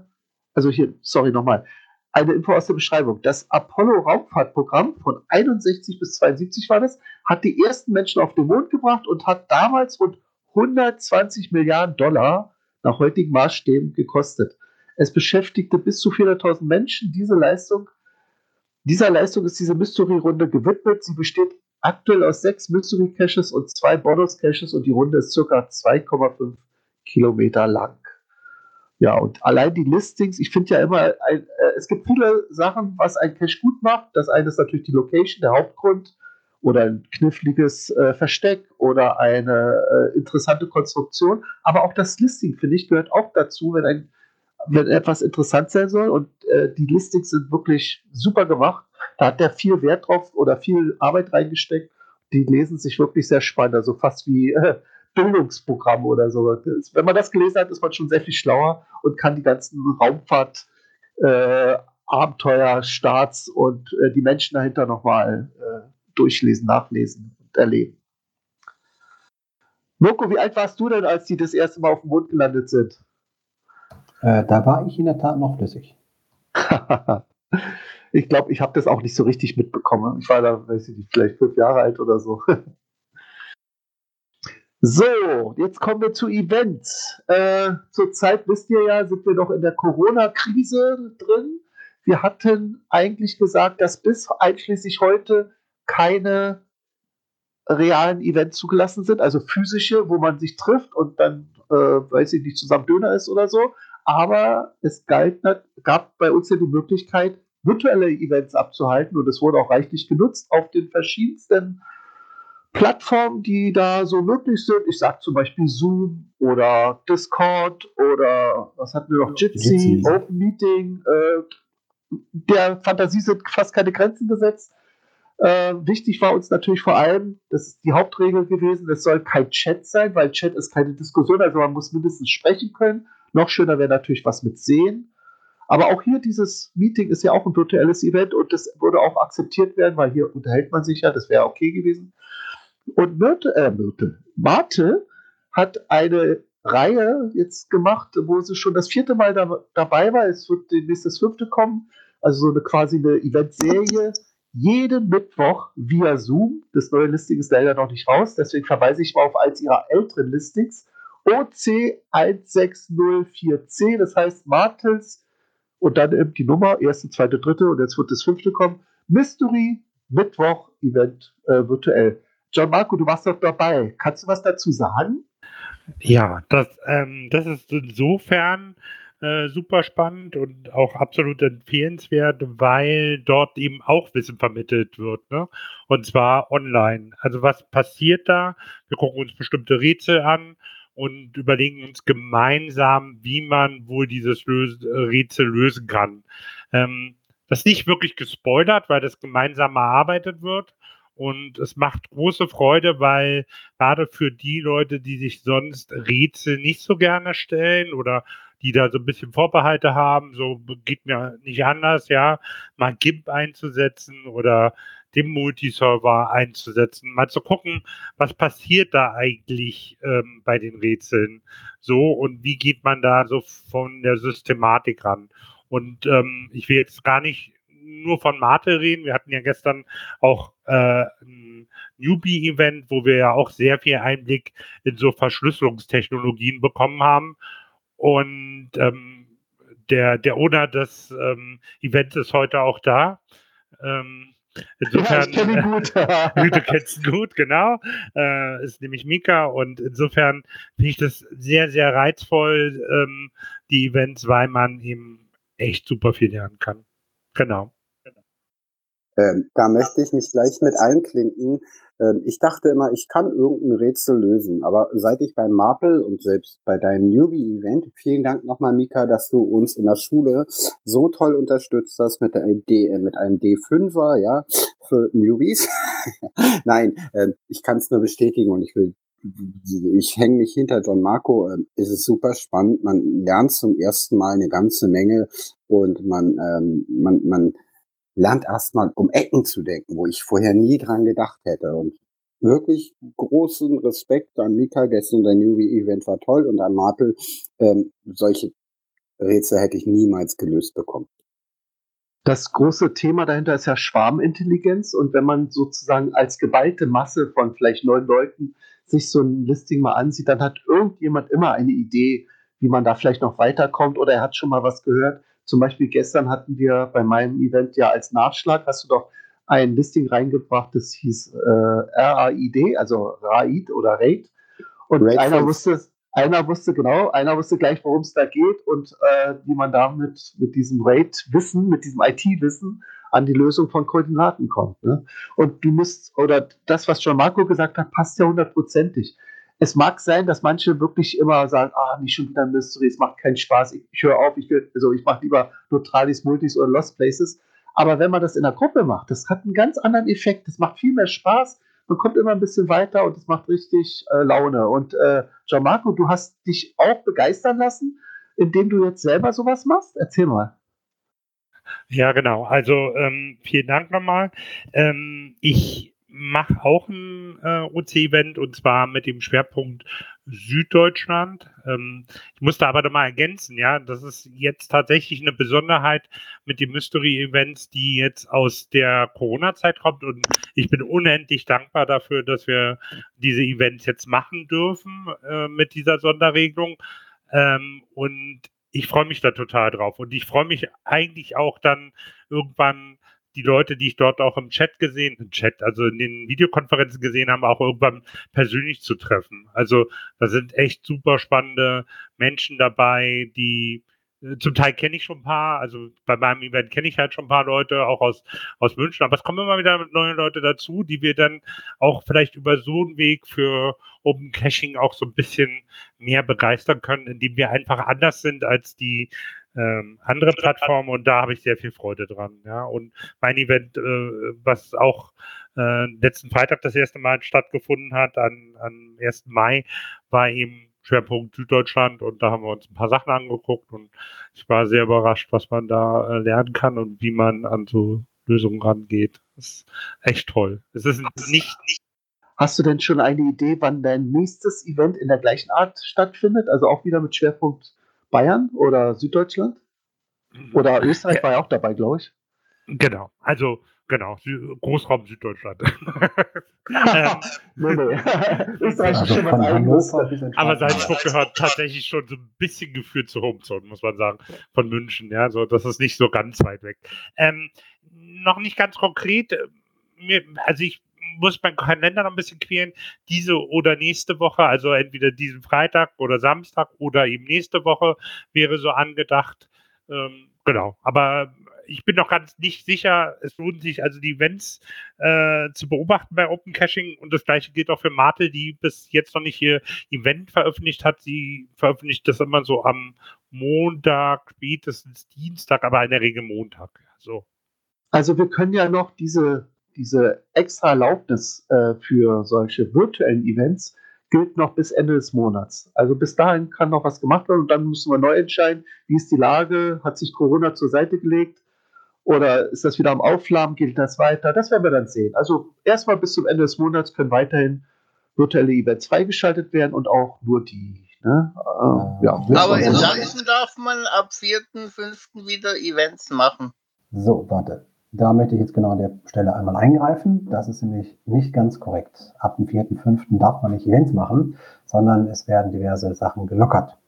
also hier, sorry nochmal. Eine Info aus der Beschreibung. Das Apollo-Raumfahrtprogramm von 61 bis 72 war das, hat die ersten Menschen auf den Mond gebracht und hat damals rund 120 Milliarden Dollar nach heutigen Maßstäben gekostet. Es beschäftigte bis zu 400.000 Menschen. Diese Leistung, dieser Leistung ist diese Mystery-Runde gewidmet. Sie besteht aktuell aus sechs Mystery-Caches und zwei Bonus-Caches und die Runde ist circa 2,5 Kilometer lang. Ja, und allein die Listings, ich finde ja immer, ein, äh, es gibt viele Sachen, was ein Cache gut macht. Das eine ist natürlich die Location, der Hauptgrund oder ein kniffliges äh, Versteck oder eine äh, interessante Konstruktion. Aber auch das Listing, finde ich, gehört auch dazu, wenn, ein, wenn etwas interessant sein soll. Und äh, die Listings sind wirklich super gemacht. Da hat der viel Wert drauf oder viel Arbeit reingesteckt. Die lesen sich wirklich sehr spannend, also fast wie äh, Bildungsprogramm oder so. Das, wenn man das gelesen hat, ist man schon sehr viel schlauer und kann die ganzen Raumfahrt äh, Abenteuer, Starts und äh, die Menschen dahinter nochmal äh, durchlesen, nachlesen und erleben. Mirko, wie alt warst du denn, als die das erste Mal auf dem Mond gelandet sind? Äh, da war ich in der Tat noch flüssig. [LAUGHS] ich glaube, ich habe das auch nicht so richtig mitbekommen. Ich war da, weiß ich nicht, vielleicht fünf Jahre alt oder so. [LAUGHS] So, jetzt kommen wir zu Events. Äh, Zurzeit wisst ihr ja, sind wir noch in der Corona-Krise drin. Wir hatten eigentlich gesagt, dass bis einschließlich heute keine realen Events zugelassen sind, also physische, wo man sich trifft und dann, äh, weiß ich nicht, zusammen Döner ist oder so. Aber es galt, gab bei uns ja die Möglichkeit, virtuelle Events abzuhalten und es wurde auch reichlich genutzt auf den verschiedensten Plattformen, die da so möglich sind. Ich sage zum Beispiel Zoom oder Discord oder was hatten wir noch? Jitsi, Jitsi. Open Meeting. Äh, der Fantasie sind fast keine Grenzen gesetzt. Äh, wichtig war uns natürlich vor allem, das ist die Hauptregel gewesen, es soll kein Chat sein, weil Chat ist keine Diskussion, also man muss mindestens sprechen können. Noch schöner wäre natürlich was mit sehen. Aber auch hier dieses Meeting ist ja auch ein virtuelles Event und das würde auch akzeptiert werden, weil hier unterhält man sich ja, das wäre okay gewesen. Und Myrte, äh, Myrte, Marte hat eine Reihe jetzt gemacht, wo sie schon das vierte Mal da, dabei war. Es wird demnächst das fünfte kommen. Also so eine quasi eine Eventserie. Jeden Mittwoch via Zoom. Das neue Listing ist leider noch nicht raus. Deswegen verweise ich mal auf eins ihrer älteren Listings. OC16040C. Das heißt Martels und dann eben die Nummer, erste, zweite, dritte und jetzt wird das fünfte kommen. Mystery Mittwoch Event äh, virtuell. John Marco, du warst doch dabei. Kannst du was dazu sagen? Ja, das, ähm, das ist insofern äh, super spannend und auch absolut empfehlenswert, weil dort eben auch Wissen vermittelt wird, ne? Und zwar online. Also was passiert da? Wir gucken uns bestimmte Rätsel an und überlegen uns gemeinsam, wie man wohl dieses Lös Rätsel lösen kann. Ähm, das ist nicht wirklich gespoilert, weil das gemeinsam erarbeitet wird. Und es macht große Freude, weil gerade für die Leute, die sich sonst Rätsel nicht so gerne stellen oder die da so ein bisschen Vorbehalte haben, so geht mir nicht anders, ja, mal GIMP einzusetzen oder den Multiserver einzusetzen, mal zu gucken, was passiert da eigentlich ähm, bei den Rätseln so und wie geht man da so von der Systematik ran. Und ähm, ich will jetzt gar nicht nur von Mate reden. Wir hatten ja gestern auch äh, ein Newbie-Event, wo wir ja auch sehr viel Einblick in so Verschlüsselungstechnologien bekommen haben. Und ähm, der, der Owner des ähm, Events ist heute auch da. Ähm, insofern, ja, ich ihn gut. [LAUGHS] du kennst ihn gut, genau. Äh, ist nämlich Mika und insofern finde ich das sehr, sehr reizvoll, ähm, die Events, weil man eben echt super viel lernen kann. Genau. Ähm, da möchte ich mich gleich mit einklinken. Ähm, ich dachte immer, ich kann irgendein Rätsel lösen, aber seit ich beim Maple und selbst bei deinem Newbie-Event, vielen Dank nochmal, Mika, dass du uns in der Schule so toll unterstützt hast mit der D, äh, mit einem D5er, ja, für Newbies. [LAUGHS] Nein, äh, ich kann es nur bestätigen und ich will ich hänge mich hinter John Marco. Ähm, es ist super spannend. Man lernt zum ersten Mal eine ganze Menge und man, ähm, man, man lernt erstmal um Ecken zu denken, wo ich vorher nie dran gedacht hätte. Und wirklich großen Respekt an Mika. Gestern der Newbie-Event war toll und an Martel. Ähm, solche Rätsel hätte ich niemals gelöst bekommen. Das große Thema dahinter ist ja Schwarmintelligenz und wenn man sozusagen als geballte Masse von vielleicht neun Leuten sich so ein Listing mal ansieht, dann hat irgendjemand immer eine Idee, wie man da vielleicht noch weiterkommt oder er hat schon mal was gehört. Zum Beispiel gestern hatten wir bei meinem Event ja als Nachschlag, hast du doch ein Listing reingebracht, das hieß äh, RAID, also RAID oder RAID. Und Raid einer wusste, einer wusste genau, einer wusste gleich, worum es da geht und äh, wie man damit mit diesem RAID-Wissen, mit diesem IT-Wissen an die Lösung von Koordinaten kommt. Ne? Und du musst, oder das, was schon Marco gesagt hat, passt ja hundertprozentig. Es mag sein, dass manche wirklich immer sagen, ah, nicht schon wieder Mystery, es macht keinen Spaß, ich, ich höre auf, ich also ich mache lieber Neutralis, Multis oder Lost Places. Aber wenn man das in der Gruppe macht, das hat einen ganz anderen Effekt, das macht viel mehr Spaß, man kommt immer ein bisschen weiter und es macht richtig äh, Laune. Und äh, Gianmarco, du hast dich auch begeistern lassen, indem du jetzt selber sowas machst? Erzähl mal. Ja, genau. Also ähm, vielen Dank nochmal. Ähm, ich mache auch ein äh, OC-Event und zwar mit dem Schwerpunkt Süddeutschland. Ähm, ich musste aber nochmal ergänzen, ja, das ist jetzt tatsächlich eine Besonderheit mit den Mystery-Events, die jetzt aus der Corona-Zeit kommt und ich bin unendlich dankbar dafür, dass wir diese Events jetzt machen dürfen äh, mit dieser Sonderregelung. Ähm, und ich freue mich da total drauf. Und ich freue mich eigentlich auch dann irgendwann die Leute, die ich dort auch im Chat gesehen, im Chat, also in den Videokonferenzen gesehen habe, auch irgendwann persönlich zu treffen. Also da sind echt super spannende Menschen dabei, die äh, zum Teil kenne ich schon ein paar, also bei meinem Event kenne ich halt schon ein paar Leute, auch aus, aus München, aber es kommen immer wieder neue Leute dazu, die wir dann auch vielleicht über so einen Weg für Open Caching auch so ein bisschen mehr begeistern können, indem wir einfach anders sind als die ähm, andere Plattformen und da habe ich sehr viel Freude dran. Ja, und mein Event, äh, was auch äh, letzten Freitag das erste Mal stattgefunden hat, an, am 1. Mai, war eben Schwerpunkt Süddeutschland und da haben wir uns ein paar Sachen angeguckt und ich war sehr überrascht, was man da äh, lernen kann und wie man an so Lösungen rangeht. Das ist echt toll. Es ist nicht, nicht Hast du denn schon eine Idee, wann dein nächstes Event in der gleichen Art stattfindet? Also auch wieder mit Schwerpunkt Bayern oder Süddeutschland? Oder Österreich war ja auch dabei, glaube ich. Genau, also genau, Großraum Süddeutschland. [LAUGHS] ähm, nee, nee. [LAUGHS] Österreich also ist schon was eigenes. Aber Salzburg gehört tatsächlich schon so ein bisschen geführt zur Homezone, muss man sagen, von München. Ja, so, das ist nicht so ganz weit weg. Ähm, noch nicht ganz konkret. Mir, also ich muss mein Kalender noch ein bisschen quälen, diese oder nächste Woche, also entweder diesen Freitag oder Samstag oder eben nächste Woche wäre so angedacht. Ähm, genau, aber ich bin noch ganz nicht sicher. Es lohnt sich also die Events äh, zu beobachten bei Open Caching und das gleiche gilt auch für Martel, die bis jetzt noch nicht ihr Event veröffentlicht hat. Sie veröffentlicht das immer so am Montag, spätestens Dienstag, aber in der Regel Montag. So. Also wir können ja noch diese diese extra Erlaubnis äh, für solche virtuellen Events gilt noch bis Ende des Monats. Also bis dahin kann noch was gemacht werden und dann müssen wir neu entscheiden, wie ist die Lage, hat sich Corona zur Seite gelegt oder ist das wieder am Auflahmen, gilt das weiter? Das werden wir dann sehen. Also erstmal bis zum Ende des Monats können weiterhin virtuelle Events freigeschaltet werden und auch nur die. Ne? Äh, ja, Aber in Sachsen darf man ab 4.5. wieder Events machen. So, warte. Da möchte ich jetzt genau an der Stelle einmal eingreifen. Das ist nämlich nicht ganz korrekt. Ab dem 4.5. darf man nicht Events machen, sondern es werden diverse Sachen gelockert.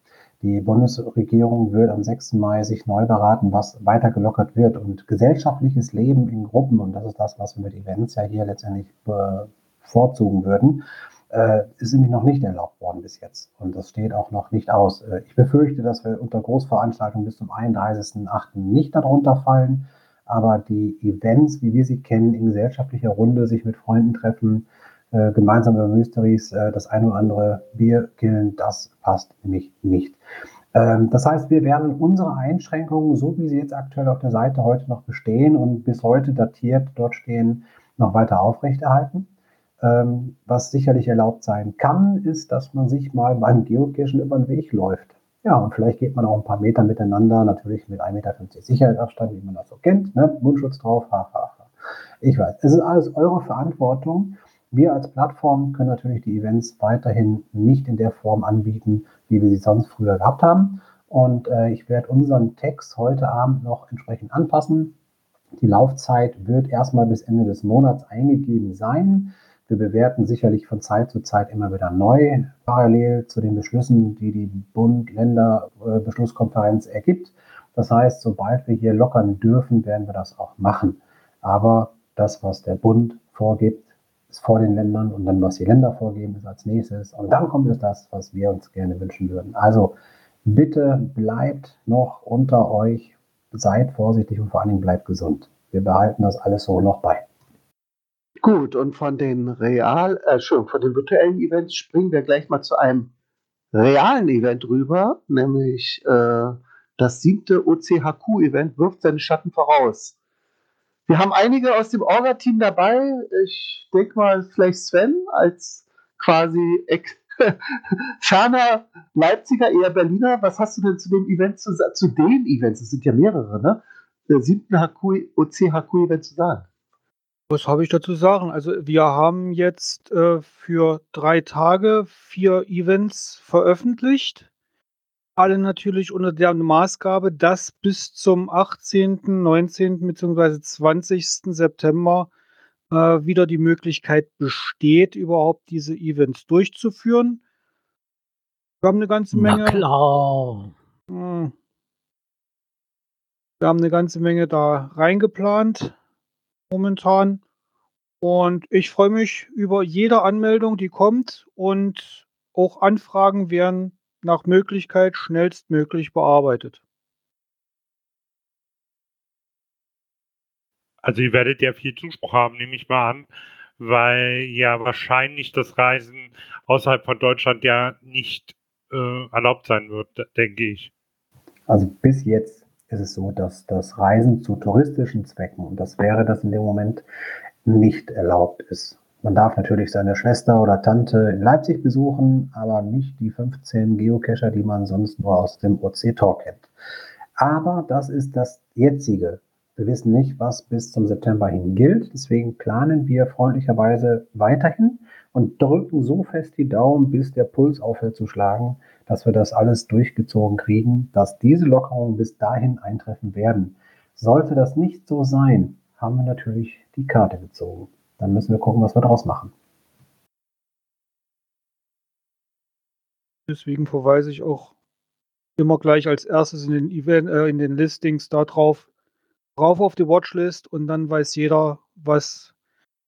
Die Bundesregierung wird am 6. Mai sich neu beraten, was weiter gelockert wird. Und gesellschaftliches Leben in Gruppen, und das ist das, was wir mit Events ja hier letztendlich bevorzugen würden, äh, ist nämlich noch nicht erlaubt worden bis jetzt. Und das steht auch noch nicht aus. Äh, ich befürchte, dass wir unter Großveranstaltungen bis zum 31.8. nicht darunter fallen. Aber die Events, wie wir sie kennen, in gesellschaftlicher Runde, sich mit Freunden treffen, äh, gemeinsam über Mysteries, äh, das eine oder andere Bier killen, das passt nämlich nicht. Ähm, das heißt, wir werden unsere Einschränkungen, so wie sie jetzt aktuell auf der Seite heute noch bestehen und bis heute datiert dort stehen, noch weiter aufrechterhalten. Ähm, was sicherlich erlaubt sein kann, ist, dass man sich mal beim Geocachen über den Weg läuft. Ja, und vielleicht geht man auch ein paar Meter miteinander, natürlich mit 1,50 Meter Sicherheitsabstand, wie man das so kennt, ne? Mundschutz drauf, ha, ha, ha. Ich weiß, es ist alles eure Verantwortung. Wir als Plattform können natürlich die Events weiterhin nicht in der Form anbieten, wie wir sie sonst früher gehabt haben. Und äh, ich werde unseren Text heute Abend noch entsprechend anpassen. Die Laufzeit wird erstmal bis Ende des Monats eingegeben sein. Wir bewerten sicherlich von Zeit zu Zeit immer wieder neu, parallel zu den Beschlüssen, die die Bund-Länder-Beschlusskonferenz ergibt. Das heißt, sobald wir hier lockern dürfen, werden wir das auch machen. Aber das, was der Bund vorgibt, ist vor den Ländern und dann, was die Länder vorgeben, ist als nächstes. Und dann kommt es das, was wir uns gerne wünschen würden. Also bitte bleibt noch unter euch, seid vorsichtig und vor allen Dingen bleibt gesund. Wir behalten das alles so noch bei. Gut, und von den real, äh, schon von den virtuellen Events springen wir gleich mal zu einem realen Event rüber, nämlich äh, das siebte OCHQ-Event wirft seine Schatten voraus. Wir haben einige aus dem Orga-Team dabei. Ich denke mal, vielleicht Sven als quasi [LAUGHS] ferner Leipziger, eher Berliner. Was hast du denn zu dem Event zu, zu den Events? Es sind ja mehrere, ne? Der siebten OCHQ-Event zu sagen. Was habe ich dazu sagen? Also wir haben jetzt äh, für drei Tage vier Events veröffentlicht. Alle natürlich unter der Maßgabe, dass bis zum 18., 19. bzw. 20. September äh, wieder die Möglichkeit besteht, überhaupt diese Events durchzuführen. Wir haben eine ganze Na Menge. klar. Hm. Wir haben eine ganze Menge da reingeplant momentan. Und ich freue mich über jede Anmeldung, die kommt und auch Anfragen werden nach Möglichkeit schnellstmöglich bearbeitet. Also ihr werdet ja viel Zuspruch haben, nehme ich mal an, weil ja wahrscheinlich das Reisen außerhalb von Deutschland ja nicht äh, erlaubt sein wird, denke ich. Also bis jetzt ist es so, dass das Reisen zu touristischen Zwecken, und das wäre das in dem Moment, nicht erlaubt ist. Man darf natürlich seine Schwester oder Tante in Leipzig besuchen, aber nicht die 15 Geocacher, die man sonst nur aus dem OC-Talk kennt. Aber das ist das jetzige. Wir wissen nicht, was bis zum September hin gilt. Deswegen planen wir freundlicherweise weiterhin und drücken so fest die Daumen, bis der Puls aufhört zu schlagen, dass wir das alles durchgezogen kriegen, dass diese Lockerungen bis dahin eintreffen werden. Sollte das nicht so sein, haben wir natürlich die Karte gezogen. Dann müssen wir gucken, was wir draus machen. Deswegen verweise ich auch immer gleich als erstes in den Event, äh, in den Listings darauf, rauf auf die Watchlist und dann weiß jeder, was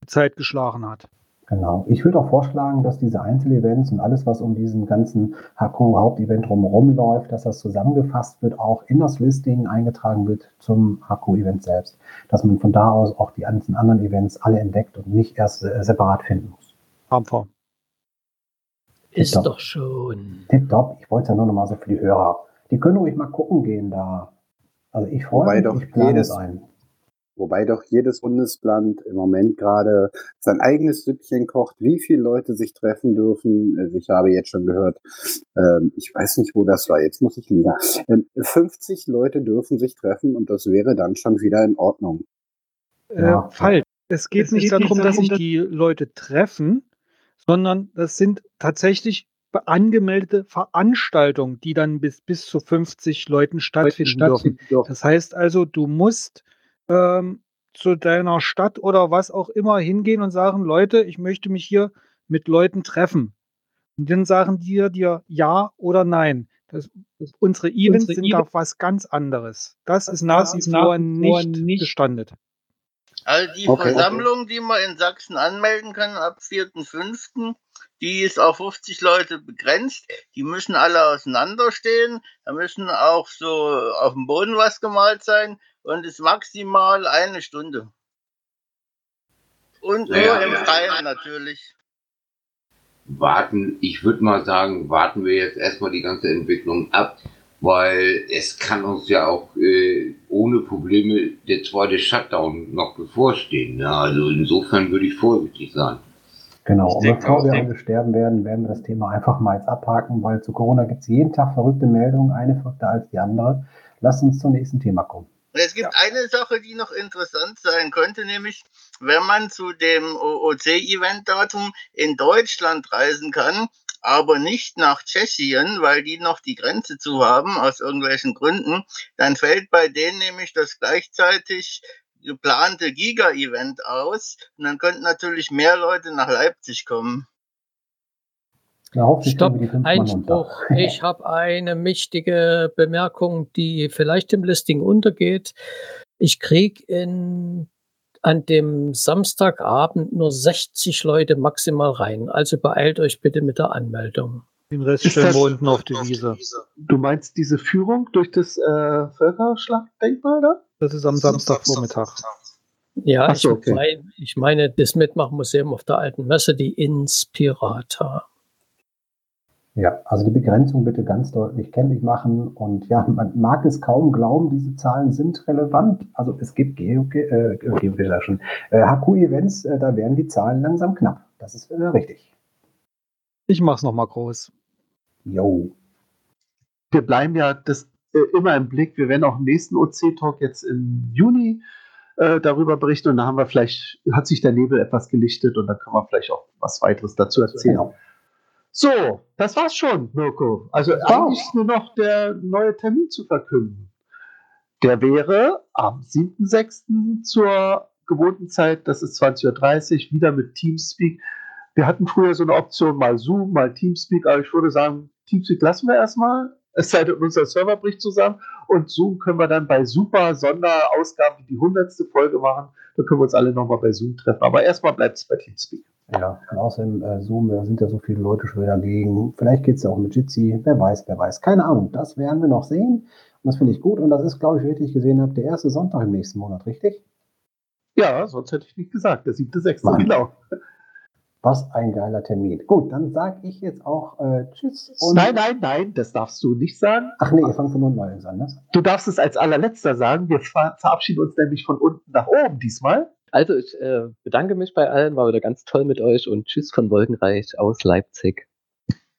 die Zeit geschlagen hat. Genau. Ich würde auch vorschlagen, dass diese Einzelevents und alles, was um diesen ganzen HQ-Hauptevent drumherum läuft, dass das zusammengefasst wird, auch in das Listing eingetragen wird zum HQ-Event selbst. Dass man von da aus auch die ganzen anderen Events alle entdeckt und nicht erst äh, separat finden muss. Rampfer. Ist Tipptopp. doch schon. Tipptopp. Ich wollte es ja nur noch mal so für die Hörer. Die können ruhig mal gucken gehen da. Also ich freue mich, doch ich plane jedes- es ein. Wobei doch jedes Bundesland im Moment gerade sein eigenes Süppchen kocht, wie viele Leute sich treffen dürfen. Also Ich habe jetzt schon gehört, ähm, ich weiß nicht, wo das war, jetzt muss ich lügen. Ähm, 50 Leute dürfen sich treffen und das wäre dann schon wieder in Ordnung. Äh, falsch. Es geht nicht darum, dass sich die Leute treffen, sondern das sind tatsächlich angemeldete Veranstaltungen, die dann bis, bis zu 50 Leuten stattfinden dürfen. dürfen. Das heißt also, du musst ähm, zu deiner Stadt oder was auch immer hingehen und sagen, Leute, ich möchte mich hier mit Leuten treffen. Und dann sagen die dir ja oder nein. Das, das, unsere Events Unsere sind Events- da was ganz anderes. Das ist ist nach wie vor nicht, nicht gestandet. Also die Okay. Versammlung, die man in Sachsen anmelden kann ab 4.5., die ist auf 50 Leute begrenzt. Die müssen alle auseinanderstehen. Da müssen auch so auf dem Boden was gemalt sein. Und ist maximal eine Stunde. Und nur im Freien natürlich. warten, ich würde mal sagen, warten wir jetzt erstmal die ganze Entwicklung ab, weil es kann uns ja auch äh, ohne Probleme der zweite Shutdown noch bevorstehen. Ja, also insofern würde ich vorsichtig sein. Genau, Ich und denke bevor wir alle sterben werden, werden wir das Thema einfach mal jetzt abhaken, weil zu Corona gibt es jeden Tag verrückte Meldungen, eine verrückter als die andere. Lasst uns zum nächsten Thema kommen. Es gibt eine Sache, die noch interessant sein könnte, nämlich wenn man zu dem OOC-Event-Datum in Deutschland reisen kann, aber nicht nach Tschechien, weil die noch die Grenze zu haben, aus irgendwelchen Gründen, dann fällt bei denen nämlich das gleichzeitig geplante Giga-Event aus und dann könnten natürlich mehr Leute nach Leipzig kommen. Stopp, Einspruch. Ich habe eine wichtige Bemerkung, die vielleicht im Listing untergeht. Ich kriege in an dem Samstagabend nur 60 Leute maximal rein. Also beeilt euch bitte mit der Anmeldung. Den Rest stellen wir unten auf die Wiese. Du meinst diese Führung durch das äh, Völkerschlachtdenkmal da? Das ist am Samstagvormittag. Ja, so, ich, okay. mein, ich meine das Mitmachmuseum auf der alten Messe, die Inspirata. Ja, also die Begrenzung bitte ganz deutlich kenntlich machen. Und ja, man mag es kaum glauben, diese Zahlen sind relevant. Also es gibt Geo, äh, Geo, schon, äh, HQ-Events, äh, da werden die Zahlen langsam knapp. Das ist äh, richtig. Ich mach's nochmal groß. Jo. Wir bleiben ja das äh, immer im Blick. Wir werden auch im nächsten OC-Talk jetzt im Juni äh, darüber berichten und da haben wir vielleicht, hat sich der Nebel etwas gelichtet und dann können wir vielleicht auch was weiteres dazu erzählen. Genau. So, das war's schon, Mirko. Also eigentlich ist nur noch der neue Termin zu verkünden. Der wäre am 7.6. zur gewohnten Zeit, das ist 20.30 Uhr, wieder mit Teamspeak. Wir hatten früher so eine Option, mal Zoom, mal Teamspeak, aber ich würde sagen, Teamspeak lassen wir erstmal, [LAUGHS] es sei denn, unser Server bricht zusammen und Zoom können wir dann bei super Sonderausgaben, die die 100. Folge machen, da können wir uns alle nochmal bei Zoom treffen. Aber erstmal bleibt es bei Teamspeak. Ja, und außerdem äh, Zoom, da sind ja so viele Leute schon wieder dagegen. Vielleicht geht es ja auch mit Jitsi, wer weiß, wer weiß. Keine Ahnung, das werden wir noch sehen. Und das finde ich gut. Und das ist, glaube ich, richtig gesehen habe, der erste Sonntag im nächsten Monat, richtig? Ja, sonst hätte ich nicht gesagt, der 7.6. Mann. Genau. Was ein geiler Termin. Gut, dann sage ich jetzt auch äh, Tschüss. Nein, nein, nein, das darfst du nicht sagen. Ach nee, ihr fangt von unten an, ne? Du darfst es als allerletzter sagen. Wir ver verabschieden uns nämlich von unten nach oben diesmal. Also ich äh, bedanke mich bei allen, war wieder ganz toll mit euch und tschüss von Wolkenreich aus Leipzig.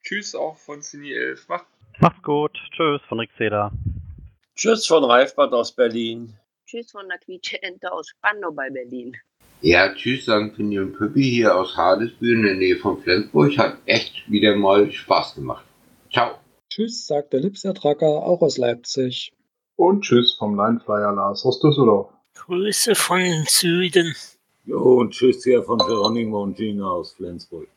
Tschüss auch von Cine 11. Macht Macht's gut. Tschüss von Rixeda. Tschüss von Reifbad aus Berlin. Tschüss von der Quietsche-Ente aus Spandau bei Berlin. Ja, tschüss, sagen Finny und Püppi hier aus Hadesbühl in der Nähe von Flensburg. Hat echt wieder mal Spaß gemacht. Ciao. Tschüss, sagt der Lipsertracker, auch aus Leipzig. Und tschüss vom Lineflyer Lars aus Düsseldorf. Grüße von Süden. Jo, und tschüss hier von Geronimo und Gina aus Flensburg.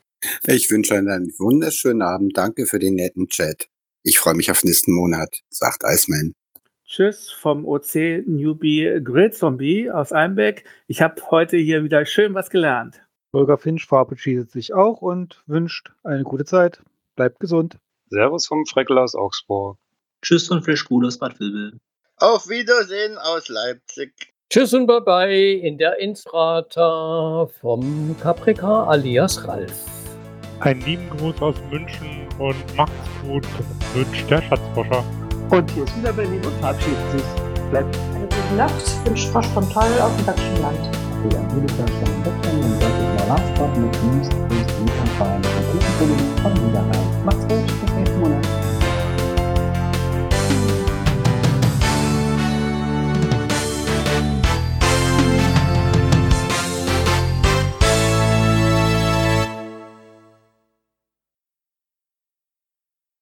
Ich wünsche Ihnen einen wunderschönen Abend. Danke für den netten Chat. Ich freue mich auf nächsten Monat, sagt Iceman. Tschüss vom OC Newbie Grill Zombie aus Einbeck. Ich habe heute hier wieder schön was gelernt. Holger Finch verabschiedet sich auch und wünscht eine gute Zeit. Bleibt gesund. Servus vom Freckel aus Augsburg. Tschüss von Flash Cool aus Bad Vilbel. Auf Wiedersehen aus Leipzig. Tschüss und Bye-bye in der Instrata vom Caprica alias Ralf. Einen lieben Gruß aus München und macht's gut, wünscht der Schatzforscher. Und hier ist wieder Berlin und verabschiedet sich. Bleibt eine gute Nacht, wünscht Frosch von Toll aus dem Dachschen Land. Ja, gute Frosch von Dachschen und deutlich mehr Lastfahrt mit Dienst, Grüß, Liebhaber und guten Kollegen von Niederrhein. Macht's gut.